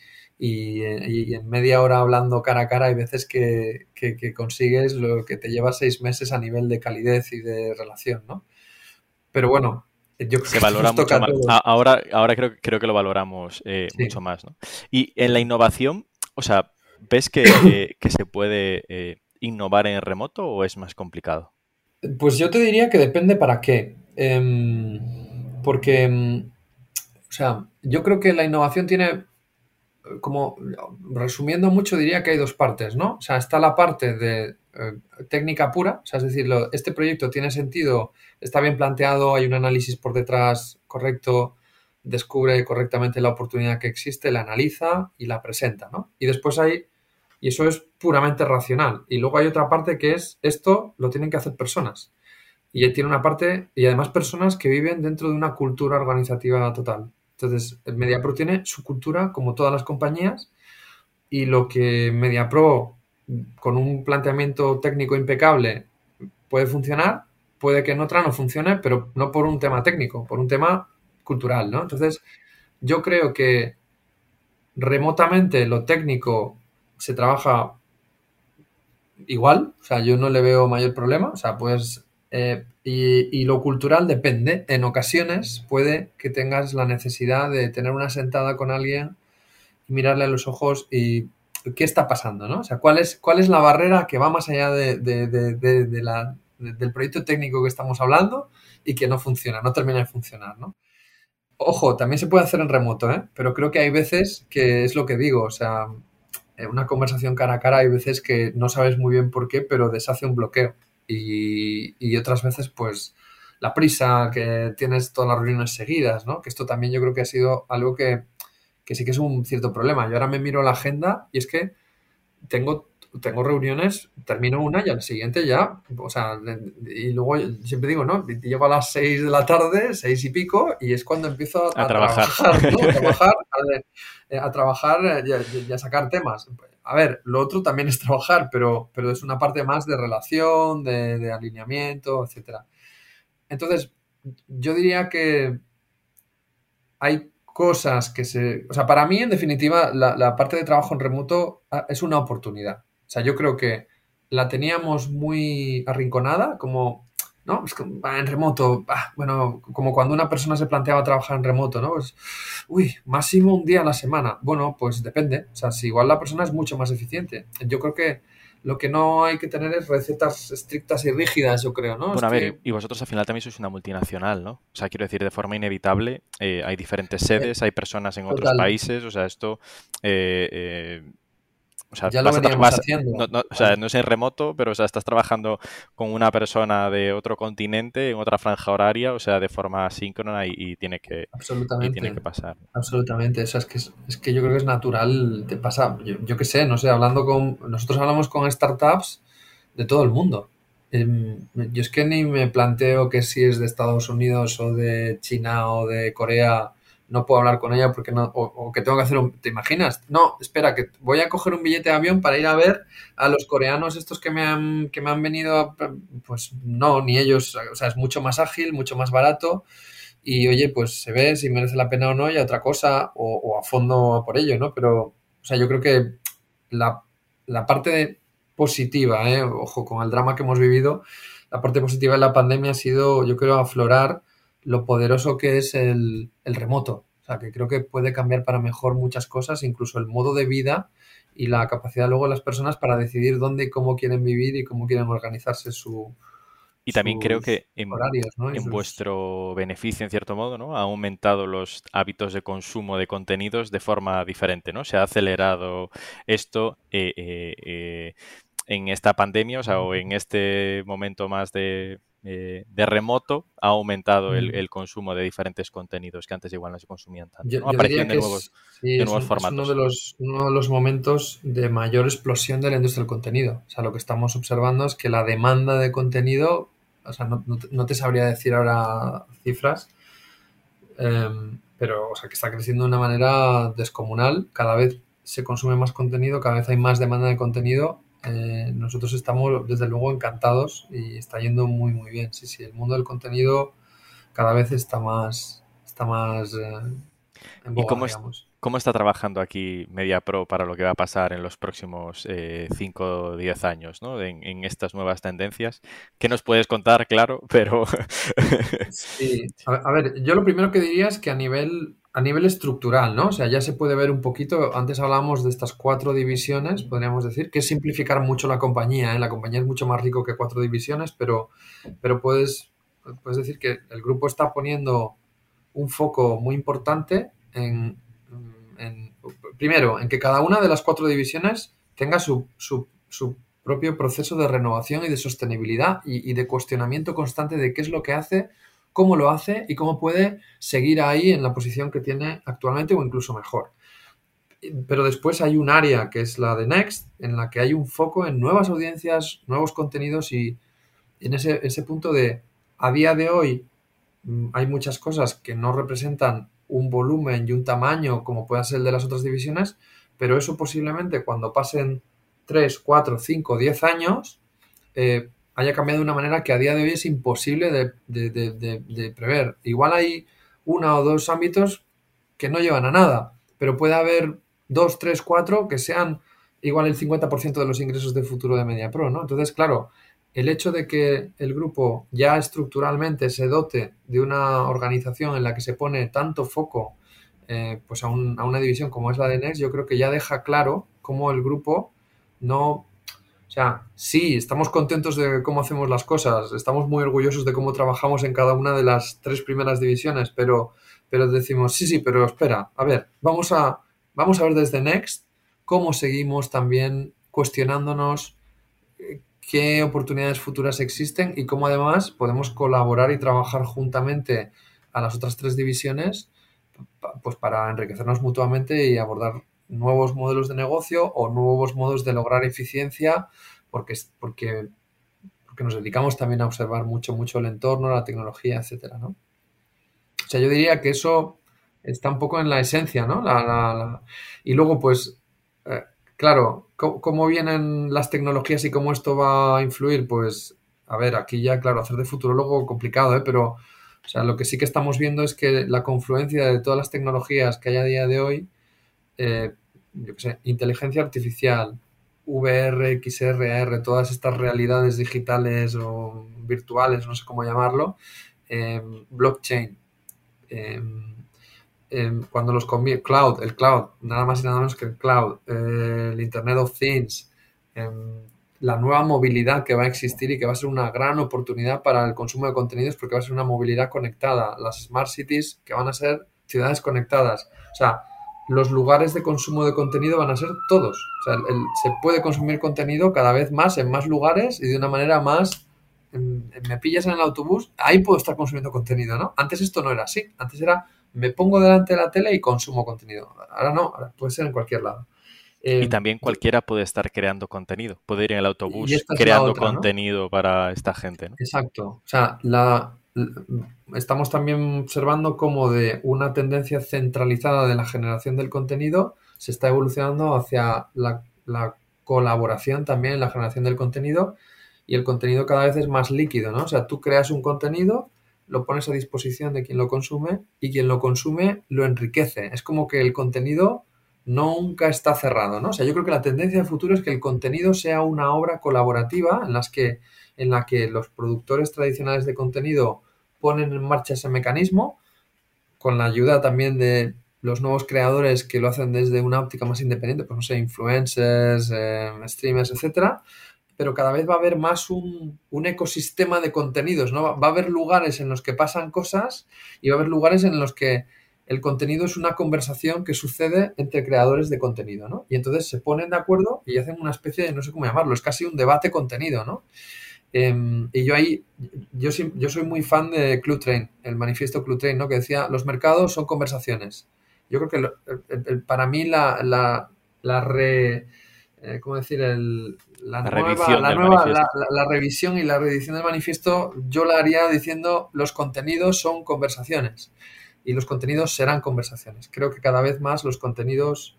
en media hora hablando cara a cara hay veces que, consigues lo que te lleva seis meses a nivel de calidez y de relación, ¿no? Pero bueno, yo creo Se valora mucho más. Ahora, ahora creo, creo que lo valoramos eh, mucho más, ¿no? Y en la innovación, o sea, ¿ves que, se puede eh, innovar en remoto o es más complicado? Pues yo te diría que depende para qué. Em, porque, em, o sea, yo creo que la innovación tiene, como resumiendo mucho, diría que hay dos partes, ¿no? O sea, está la parte de eh, técnica pura, es decir, este proyecto tiene sentido, está bien planteado, hay un análisis por detrás correcto, descubre correctamente la oportunidad que existe, la analiza y la presenta, ¿no? Y después hay, y eso es puramente racional. Y luego hay otra parte que es, esto lo tienen que hacer personas y tiene una parte, y además personas que viven dentro de una cultura organizativa total. Entonces, MediaPro tiene su cultura, como todas las compañías, y lo que MediaPro, con un planteamiento técnico impecable, puede funcionar, puede que en otra no funcione, pero no por un tema técnico, por un tema cultural, ¿no? Entonces, yo creo que remotamente lo técnico se trabaja igual, o sea, yo no le veo mayor problema, o sea, pues eh, y, lo cultural depende. En ocasiones puede que tengas la necesidad de tener una sentada con alguien y mirarle a los ojos y qué está pasando, ¿no? O sea, cuál es, cuál es la barrera que va más allá de, la, del proyecto técnico que estamos hablando y que no funciona, no termina de funcionar, ¿no? Ojo, también se puede hacer en remoto, ¿eh? Pero creo que hay veces que es lo que digo, o sea, una conversación cara a cara hay veces que no sabes muy bien por qué, pero deshace un bloqueo y, otras veces pues la prisa, que tienes todas las reuniones seguidas, ¿no? Que esto también yo creo que ha sido algo que, sí que es un cierto problema. Yo ahora me miro la agenda y es que tengo, tengo reuniones, termino una y al siguiente ya, o sea, y luego siempre digo, ¿no? Llego a las seis de la tarde, seis y pico, y es cuando empiezo a, trabajar, ¿no? (laughs) a trabajar, a, trabajar y a, sacar temas a ver, lo otro también es trabajar, pero, pero es una parte más de relación, de, alineamiento, etcétera. Entonces, yo diría que hay cosas que se... O sea, para mí, en definitiva, la, la, parte de trabajo en remoto ah, es una oportunidad. O sea, yo creo que la teníamos muy arrinconada, como ¿no? Es en remoto, bueno, como cuando una persona se planteaba trabajar en remoto, ¿no? Pues, uy, máximo un día a la semana. Bueno, pues depende. O sea, si igual la persona es mucho más eficiente. Yo creo que lo que no hay que tener es recetas estrictas y rígidas, yo creo, ¿no? Bueno, a ver, y vosotros al final también sois una multinacional, ¿no? O sea, quiero decir, de forma inevitable, eh, hay diferentes sedes, hay personas en otros países, o sea, esto... Eh, eh, o sea, ya lo haciendo. No, o sea, no es en remoto, pero o sea, estás trabajando con una persona de otro continente, en otra franja horaria, o sea, de forma síncrona y, tiene, que, Absolutamente. tiene que pasar. Absolutamente. Eso es que, es que yo creo que es natural. Te pasa, yo, yo qué sé, no sé, hablando con. Nosotros hablamos con startups de todo el mundo. Em, yo es que ni me planteo que si es de Estados Unidos o de China o de Corea no puedo hablar con ella porque no, o, que tengo que hacer un, ¿te imaginas? No, espera, que voy a coger un billete de avión para ir a ver a los coreanos estos que me han, que me han venido, pues no, ni ellos, o sea, es mucho más ágil, mucho más barato y oye, pues se ve si merece la pena o no y otra cosa o, a fondo por ello, ¿no? Pero, o sea, yo creo que la, la parte positiva, ¿eh? ojo, con el drama que hemos vivido, la parte positiva de la pandemia ha sido, yo creo, aflorar lo poderoso que es el, remoto. O sea, que creo que puede cambiar para mejor muchas cosas, incluso el modo de vida y la capacidad luego de las personas para decidir dónde y cómo quieren vivir y cómo quieren organizarse su, y también creo que en, en vuestro beneficio, en cierto modo, ¿no? Ha aumentado los hábitos de consumo de contenidos de forma diferente, ¿no? Se ha acelerado esto eh, eh, eh, en esta pandemia, o sea, o en este momento más de, eh, de remoto ha aumentado el, mm. consumo de diferentes contenidos que antes igual no se consumían tanto. Yo, de nuevos, formatos. uno, de los, uno de los momentos de mayor explosión de la industria del contenido. O sea, lo que estamos observando es que la demanda de contenido, o sea, no, te sabría decir ahora cifras, em, pero o sea, que está creciendo de una manera descomunal. Cada vez se consume más contenido, cada vez hay más demanda de contenido eh, nosotros estamos desde luego encantados y está yendo muy muy bien. Sí, sí, el mundo del contenido cada vez está más, está más eh, en ¿Y cómo, cómo, está trabajando aquí MediaPro para lo que va a pasar en los próximos 5 o 10 años ¿no? en, estas nuevas tendencias? ¿Qué nos puedes contar? Claro, pero... sí, a ver, yo lo primero que diría es que a nivel a nivel estructural, ¿no? O sea, ya se puede ver un poquito, antes hablábamos de estas cuatro divisiones, podríamos decir, que es simplificar mucho la compañía, ¿eh? La compañía es mucho más rico que cuatro divisiones, pero, pero puedes, puedes decir que el grupo está poniendo un foco muy importante en, primero, en que cada una de las cuatro divisiones tenga su, su, su propio proceso de renovación y de sostenibilidad y, y de cuestionamiento constante de qué es lo que hace cómo lo hace y cómo puede seguir ahí en la posición que tiene actualmente o incluso mejor. Pero después hay un área que es la de Next, en la que hay un foco en nuevas audiencias, nuevos contenidos y en ese, punto de, a día de hoy, mm, hay muchas cosas que no representan un volumen y un tamaño como pueda ser el de las otras divisiones, pero eso posiblemente cuando pasen 3, 4, 5, 10 años, eh, haya cambiado de una manera que a día de hoy es imposible de, prever. Igual hay una o dos ámbitos que no llevan a nada, pero puede haber dos, tres, cuatro que sean igual el 50% de los ingresos de futuro de MediaPro, ¿no? Entonces, claro, el hecho de que el grupo ya estructuralmente se dote de una organización en la que se pone tanto foco eh, pues a, una división como es la de Next, yo creo que ya deja claro cómo el grupo no o sea, sí, estamos contentos de cómo hacemos las cosas, estamos muy orgullosos de cómo trabajamos en cada una de las tres primeras divisiones, pero, pero decimos, sí, sí, pero espera, a ver, vamos a, vamos a ver desde Next cómo seguimos también cuestionándonos eh, qué oportunidades futuras existen y cómo además podemos colaborar y trabajar juntamente a las otras tres divisiones pues para enriquecernos mutuamente y abordar nuevos modelos de negocio o nuevos modos de lograr eficiencia, porque, porque, porque nos dedicamos también a observar mucho, mucho el entorno, la tecnología, etcétera, ¿no? O sea, yo diría que eso está un poco en la esencia, ¿no? Y luego, pues, eh, claro, ¿cómo, vienen las tecnologías y cómo esto va a influir? Pues, a ver, aquí ya, claro, hacer de futurólogo complicado, ¿eh? Pero, o sea, lo que sí que estamos viendo es que la confluencia de todas las tecnologías que hay a día de hoy eh, yo qué sé, inteligencia artificial, VR, XR, AR, todas estas realidades digitales o virtuales, no sé cómo llamarlo, em, blockchain, em, em, cuando los conviene, cloud, el cloud, nada más y nada menos que el cloud, el Internet of Things, la nueva movilidad que va a existir y que va a ser una gran oportunidad para el consumo de contenidos porque va a ser una movilidad conectada, las smart cities que van a ser ciudades conectadas. O sea, los lugares de consumo de contenido van a ser todos. O sea, se puede consumir contenido cada vez más en más lugares y de una manera más... me pillas en el autobús, ahí puedo estar consumiendo contenido, ¿no? Antes esto no era así. Antes era, me pongo delante de la tele y consumo contenido. Ahora no, ahora puede ser en cualquier lado. y eh, también cualquiera puede estar creando contenido, puede ir en el autobús creando contenido para esta gente. ¿no? Exacto. O sea, la, estamos también observando cómo de una tendencia centralizada de la generación del contenido se está evolucionando hacia la, la colaboración también en la generación del contenido y el contenido cada vez es más líquido, ¿no? O sea, tú creas un contenido, lo pones a disposición de quien lo consume y quien lo consume lo enriquece. Es como que el contenido nunca está cerrado, ¿no? O sea, yo creo que la tendencia del futuro es que el contenido sea una obra colaborativa en las que en la que los productores tradicionales de contenido ponen en marcha ese mecanismo con la ayuda también de los nuevos creadores que lo hacen desde una óptica más independiente, pues no sé, influencers, eh, streamers, etcétera, pero cada vez va a haber más un, ecosistema de contenidos, ¿no? Va a haber lugares en los que pasan cosas y va a haber lugares en los que el contenido es una conversación que sucede entre creadores de contenido, ¿no? Y entonces se ponen de acuerdo y hacen una especie de, no sé cómo llamarlo, es casi un debate contenido, ¿no? Em, y yo ahí, yo, yo soy muy fan de Club Train, el manifiesto Club Train, ¿no? Que decía, los mercados son conversaciones. Yo creo que para mí la, la, la re, eh, ¿cómo decir? la, revisión la, revisión y la reedición del manifiesto, yo la haría diciendo los contenidos son conversaciones y los contenidos serán conversaciones. Creo que cada vez más los contenidos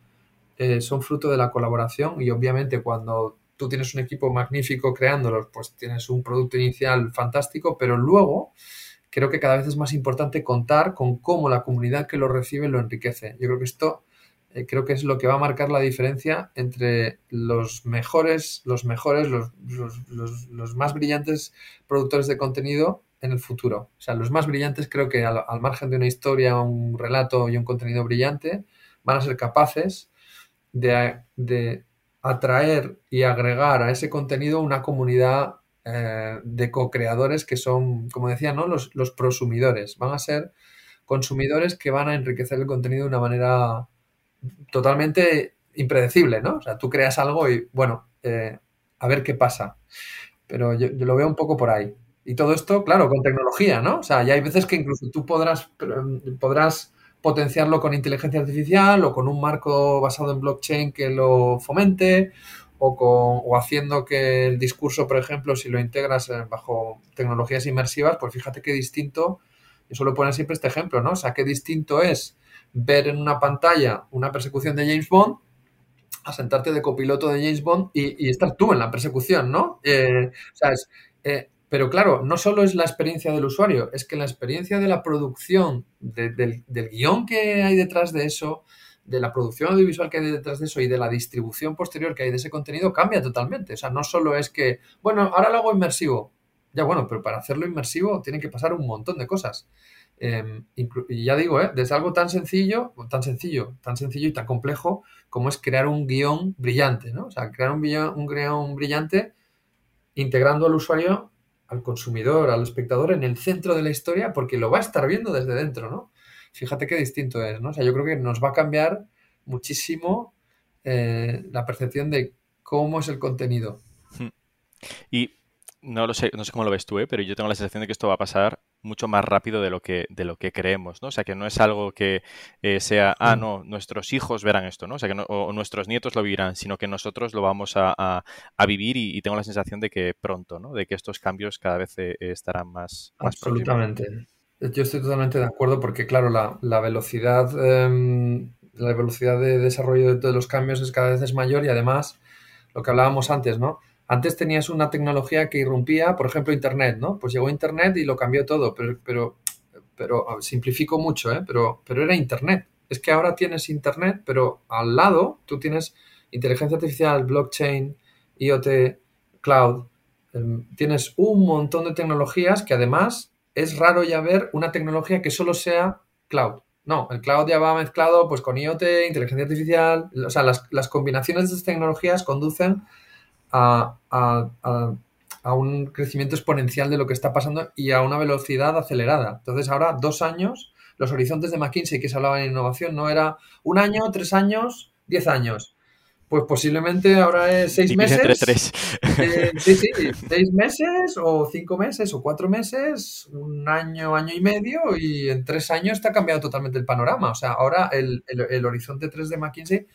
eh, son fruto de la colaboración y obviamente cuando tú tienes un equipo magnífico creándolos, pues tienes un producto inicial fantástico, pero luego creo que cada vez es más importante contar con cómo la comunidad que lo recibe lo enriquece. Yo creo que esto eh, creo que es lo que va a marcar la diferencia entre los mejores, los mejores, los, los, más brillantes productores de contenido en el futuro. O sea, los más brillantes creo que al, margen de una historia, un relato y un contenido brillante, van a ser capaces de atraer y agregar a ese contenido una comunidad eh, de co-creadores que son, como decía, ¿no? los, los prosumidores. Van a ser consumidores que van a enriquecer el contenido de una manera totalmente impredecible, ¿no? O sea, tú creas algo y, bueno, eh, a ver qué pasa. Pero yo, lo veo un poco por ahí. Y todo esto, claro, con tecnología, ¿no? O sea, ya hay veces que incluso tú podrás, podrás potenciarlo con inteligencia artificial o con un marco basado en blockchain que lo fomente o, con, o haciendo que el discurso, por ejemplo, si lo integras bajo tecnologías inmersivas, pues fíjate qué distinto, yo suelo poner siempre este ejemplo, ¿no? O sea, qué distinto es ver en una pantalla una persecución de James Bond a sentarte de copiloto de James Bond y, estar tú en la persecución, ¿no? Eh, eh, pero claro, no solo es la experiencia del usuario, es que la experiencia de la producción, del, guion que hay detrás de eso, de la producción audiovisual que hay detrás de eso y de la distribución posterior que hay de ese contenido cambia totalmente. O sea, no solo es que, bueno, ahora lo hago inmersivo. Ya bueno, pero para hacerlo inmersivo tiene que pasar un montón de cosas. Em, y ya digo, ¿eh? desde algo tan sencillo, tan sencillo, tan sencillo y tan complejo como es crear un guion brillante, ¿no? O sea, crear un guion, un guion brillante integrando al usuario, al consumidor, al espectador en el centro de la historia porque lo va a estar viendo desde dentro, ¿no? Fíjate qué distinto es, ¿no? O sea, yo creo que nos va a cambiar muchísimo eh, la percepción de cómo es el contenido. Y no lo sé, no sé cómo lo ves tú, ¿eh? pero yo tengo la sensación de que esto va a pasar mucho más rápido de lo que, de lo que creemos, ¿no? O sea, que no es algo que eh, sea, ah, mm. no, nuestros hijos verán esto, ¿no? O sea, que no, o nuestros nietos lo vivirán, sino que nosotros lo vamos a, vivir y, tengo la sensación de que pronto, ¿no? De que estos cambios cada vez eh, estarán más, Absolutamente. Yo estoy totalmente de acuerdo porque, claro, la, la velocidad, em, la velocidad de desarrollo de todos los cambios es cada vez es mayor y además, lo que hablábamos antes, ¿no? Antes tenías una tecnología que irrumpía, por ejemplo, Internet, ¿no? Pues llegó Internet y lo cambió todo, pero, pero, pero simplifico mucho, ¿eh? Pero, pero era Internet. Es que ahora tienes Internet, pero al lado tú tienes inteligencia artificial, blockchain, IoT, cloud. Em, tienes un montón de tecnologías que además es raro ya ver una tecnología que solo sea cloud. No, el cloud ya va mezclado pues con IoT, inteligencia artificial. O sea, las, las combinaciones de estas tecnologías conducen a, un crecimiento exponencial de lo que está pasando y a una velocidad acelerada. Entonces ahora dos años, los horizontes de McKinsey que se hablaba en innovación no era un año, tres años, diez años. Pues posiblemente ahora es seis meses. Eh, sí, sí, seis meses o cinco meses o cuatro meses, un año, año y medio y en tres años está cambiado totalmente el panorama. O sea, ahora el, el, el horizonte 3 de McKinsey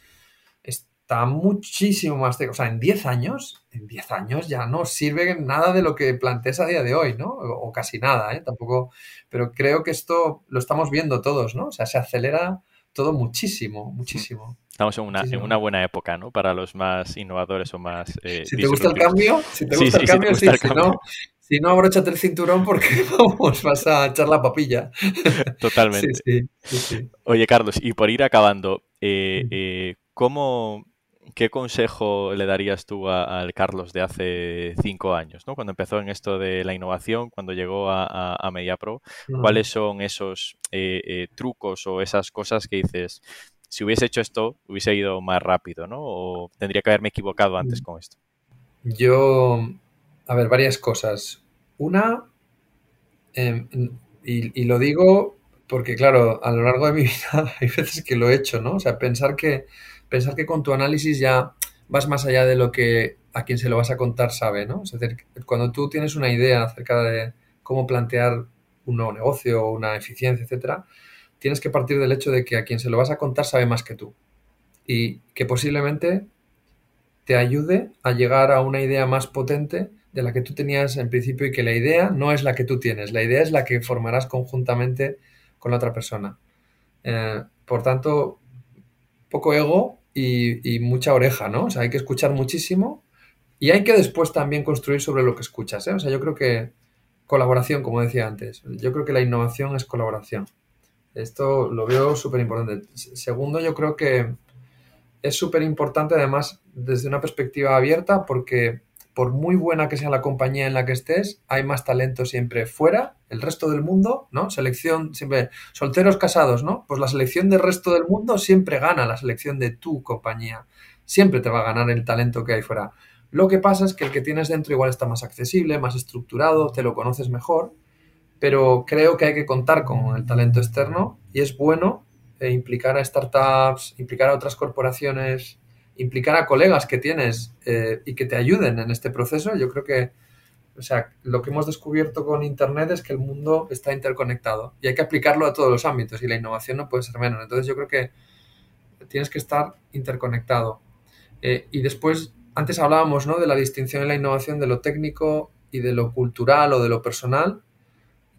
está muchísimo más... O sea, en 10 años, en 10 años ya no sirve nada de lo que plantees a día de hoy, ¿no? O, casi nada, ¿eh? Tampoco... Pero creo que esto lo estamos viendo todos, ¿no? O sea, se acelera todo muchísimo, muchísimo. Estamos en una, en una buena época, ¿no? Para los más innovadores o más... Eh, si te gusta el cambio, si te gusta el cambio, sí, si no, si no, abróchate el cinturón porque (laughs) vamos, vas a echar la papilla. (laughs) Totalmente. Sí, sí, Oye, Carlos, y por ir acabando, eh, eh, ¿cómo, ¿qué consejo le darías tú al Carlos de hace cinco años, ¿no? cuando empezó en esto de la innovación, cuando llegó a, a, MediaPro? ¿Cuáles son esos eh, trucos o esas cosas que dices, si hubiese hecho esto, hubiese ido más rápido, ¿no? O tendría que haberme equivocado antes mm. con esto. Yo a ver, varias cosas. Una, em, y, lo digo porque, claro, a lo largo de mi (laughs) vida hay veces que lo he hecho, ¿no? O sea, pensar que, pensar que con tu análisis ya vas más allá de lo que a quien se lo vas a contar sabe, ¿no? Es decir, cuando tú tienes una idea acerca de cómo plantear un nuevo negocio, una eficiencia, etcétera, tienes que partir del hecho de que a quien se lo vas a contar sabe más que tú. Y que posiblemente te ayude a llegar a una idea más potente de la que tú tenías en principio y que la idea no es la que tú tienes, la idea es la que formarás conjuntamente con la otra persona. Eh, por tanto, poco ego y, mucha oreja, ¿no? O sea, hay que escuchar muchísimo y hay que después también construir sobre lo que escuchas, ¿eh? O sea, yo creo que colaboración, como decía antes, yo creo que la innovación es colaboración. Esto lo veo súper importante. Segundo, yo creo que es súper importante además desde una perspectiva abierta porque por muy buena que sea la compañía en la que estés, hay más talento siempre fuera, el resto del mundo, ¿no? Selección siempre, solteros casados, ¿no? Pues la selección del resto del mundo siempre gana la selección de tu compañía. Siempre te va a ganar el talento que hay fuera. Lo que pasa es que el que tienes dentro igual está más accesible, más estructurado, te lo conoces mejor, pero creo que hay que contar con el talento externo y es bueno eh, implicar a startups, implicar a otras corporaciones, implicar a colegas que tienes eh, y que te ayuden en este proceso, yo creo que, o sea, lo que hemos descubierto con Internet es que el mundo está interconectado y hay que aplicarlo a todos los ámbitos y la innovación no puede ser menos. Entonces yo creo que tienes que estar interconectado. Eh, y después, antes hablábamos ¿no? de la distinción en la innovación de lo técnico y de lo cultural o de lo personal.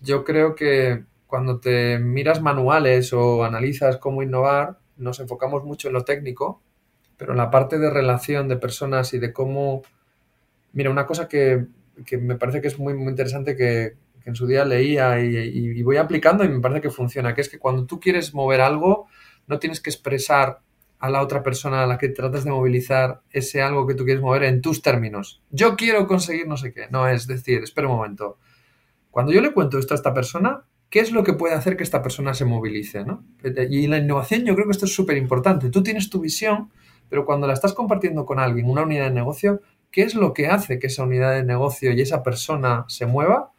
Yo creo que cuando te miras manuales o analizas cómo innovar, nos enfocamos mucho en lo técnico pero en la parte de relación de personas y de cómo... Mira, una cosa que, me parece que es muy, muy interesante que, en su día leía y, voy aplicando y me parece que funciona, que es que cuando tú quieres mover algo, no tienes que expresar a la otra persona a la que tratas de movilizar ese algo que tú quieres mover en tus términos. Yo quiero conseguir no sé qué. No, es decir, espera un momento. Cuando yo le cuento esto a esta persona, ¿qué es lo que puede hacer que esta persona se movilice? ¿no? Y la innovación yo creo que esto es súper importante. Tú tienes tu visión, pero cuando la estás compartiendo con alguien, una unidad de negocio, ¿qué es lo que hace que esa unidad de negocio y esa persona se mueva?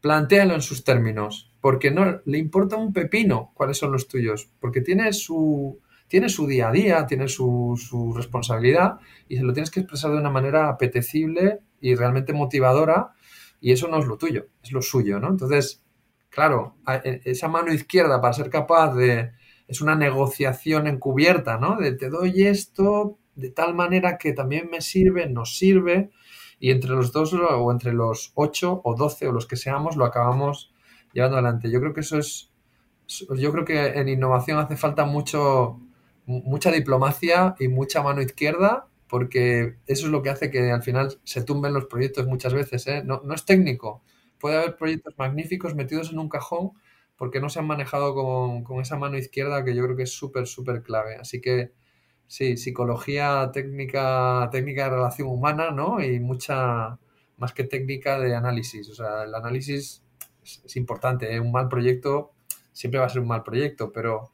Plantéalo en sus términos, porque no le importa un pepino cuáles son los tuyos, porque tiene su, tiene su día a día, tiene su, su responsabilidad y se lo tienes que expresar de una manera apetecible y realmente motivadora y eso no es lo tuyo, es lo suyo, ¿no? Entonces, claro, e, esa mano izquierda para ser capaz de, es una negociación encubierta, ¿no? De te doy esto de tal manera que también me sirve, nos sirve, y entre los dos o entre los ocho o doce o los que seamos lo acabamos llevando adelante. Yo creo que eso es, yo creo que en innovación hace falta mucho, mucha diplomacia y mucha mano izquierda, porque eso es lo que hace que al final se tumben los proyectos muchas veces. ¿eh? No, no es técnico. Puede haber proyectos magníficos metidos en un cajón porque no se han manejado con, esa mano izquierda que yo creo que es súper, súper clave. Así que sí, psicología, técnica, técnica de relación humana, ¿no? Y mucha, más que técnica de análisis. O sea, el análisis es, importante. ¿eh? Un mal proyecto siempre va a ser un mal proyecto, pero,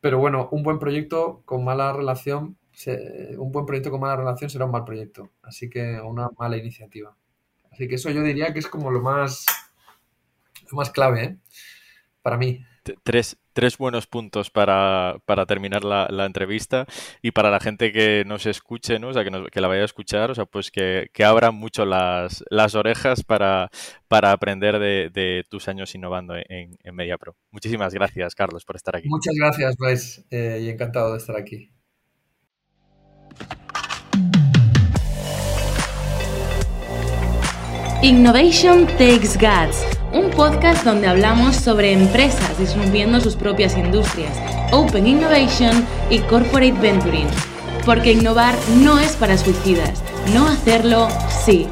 pero bueno, un buen proyecto con mala relación, un buen proyecto con mala relación será un mal proyecto. Así que una mala iniciativa. Así que eso yo diría que es como lo más, lo más clave, ¿eh? Para mí. Tres, tres buenos puntos para, terminar la, entrevista y para la gente que nos escuche, ¿no? O sea, que, la vaya a escuchar, o sea, pues que, que abran mucho las, las orejas para, para aprender de, tus años innovando en, en MediaPro. Muchísimas gracias, Carlos, por estar aquí. Muchas gracias, pues, y encantado de estar aquí. Innovation Takes Guts, un podcast donde hablamos sobre empresas disminuyendo sus propias industrias, Open Innovation y Corporate Venturing. Porque innovar no es para suicidas, no hacerlo sí.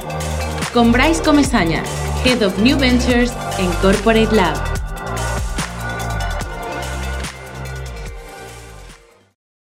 Con Bryce Comesaña, Head of New Ventures en Corporate Lab.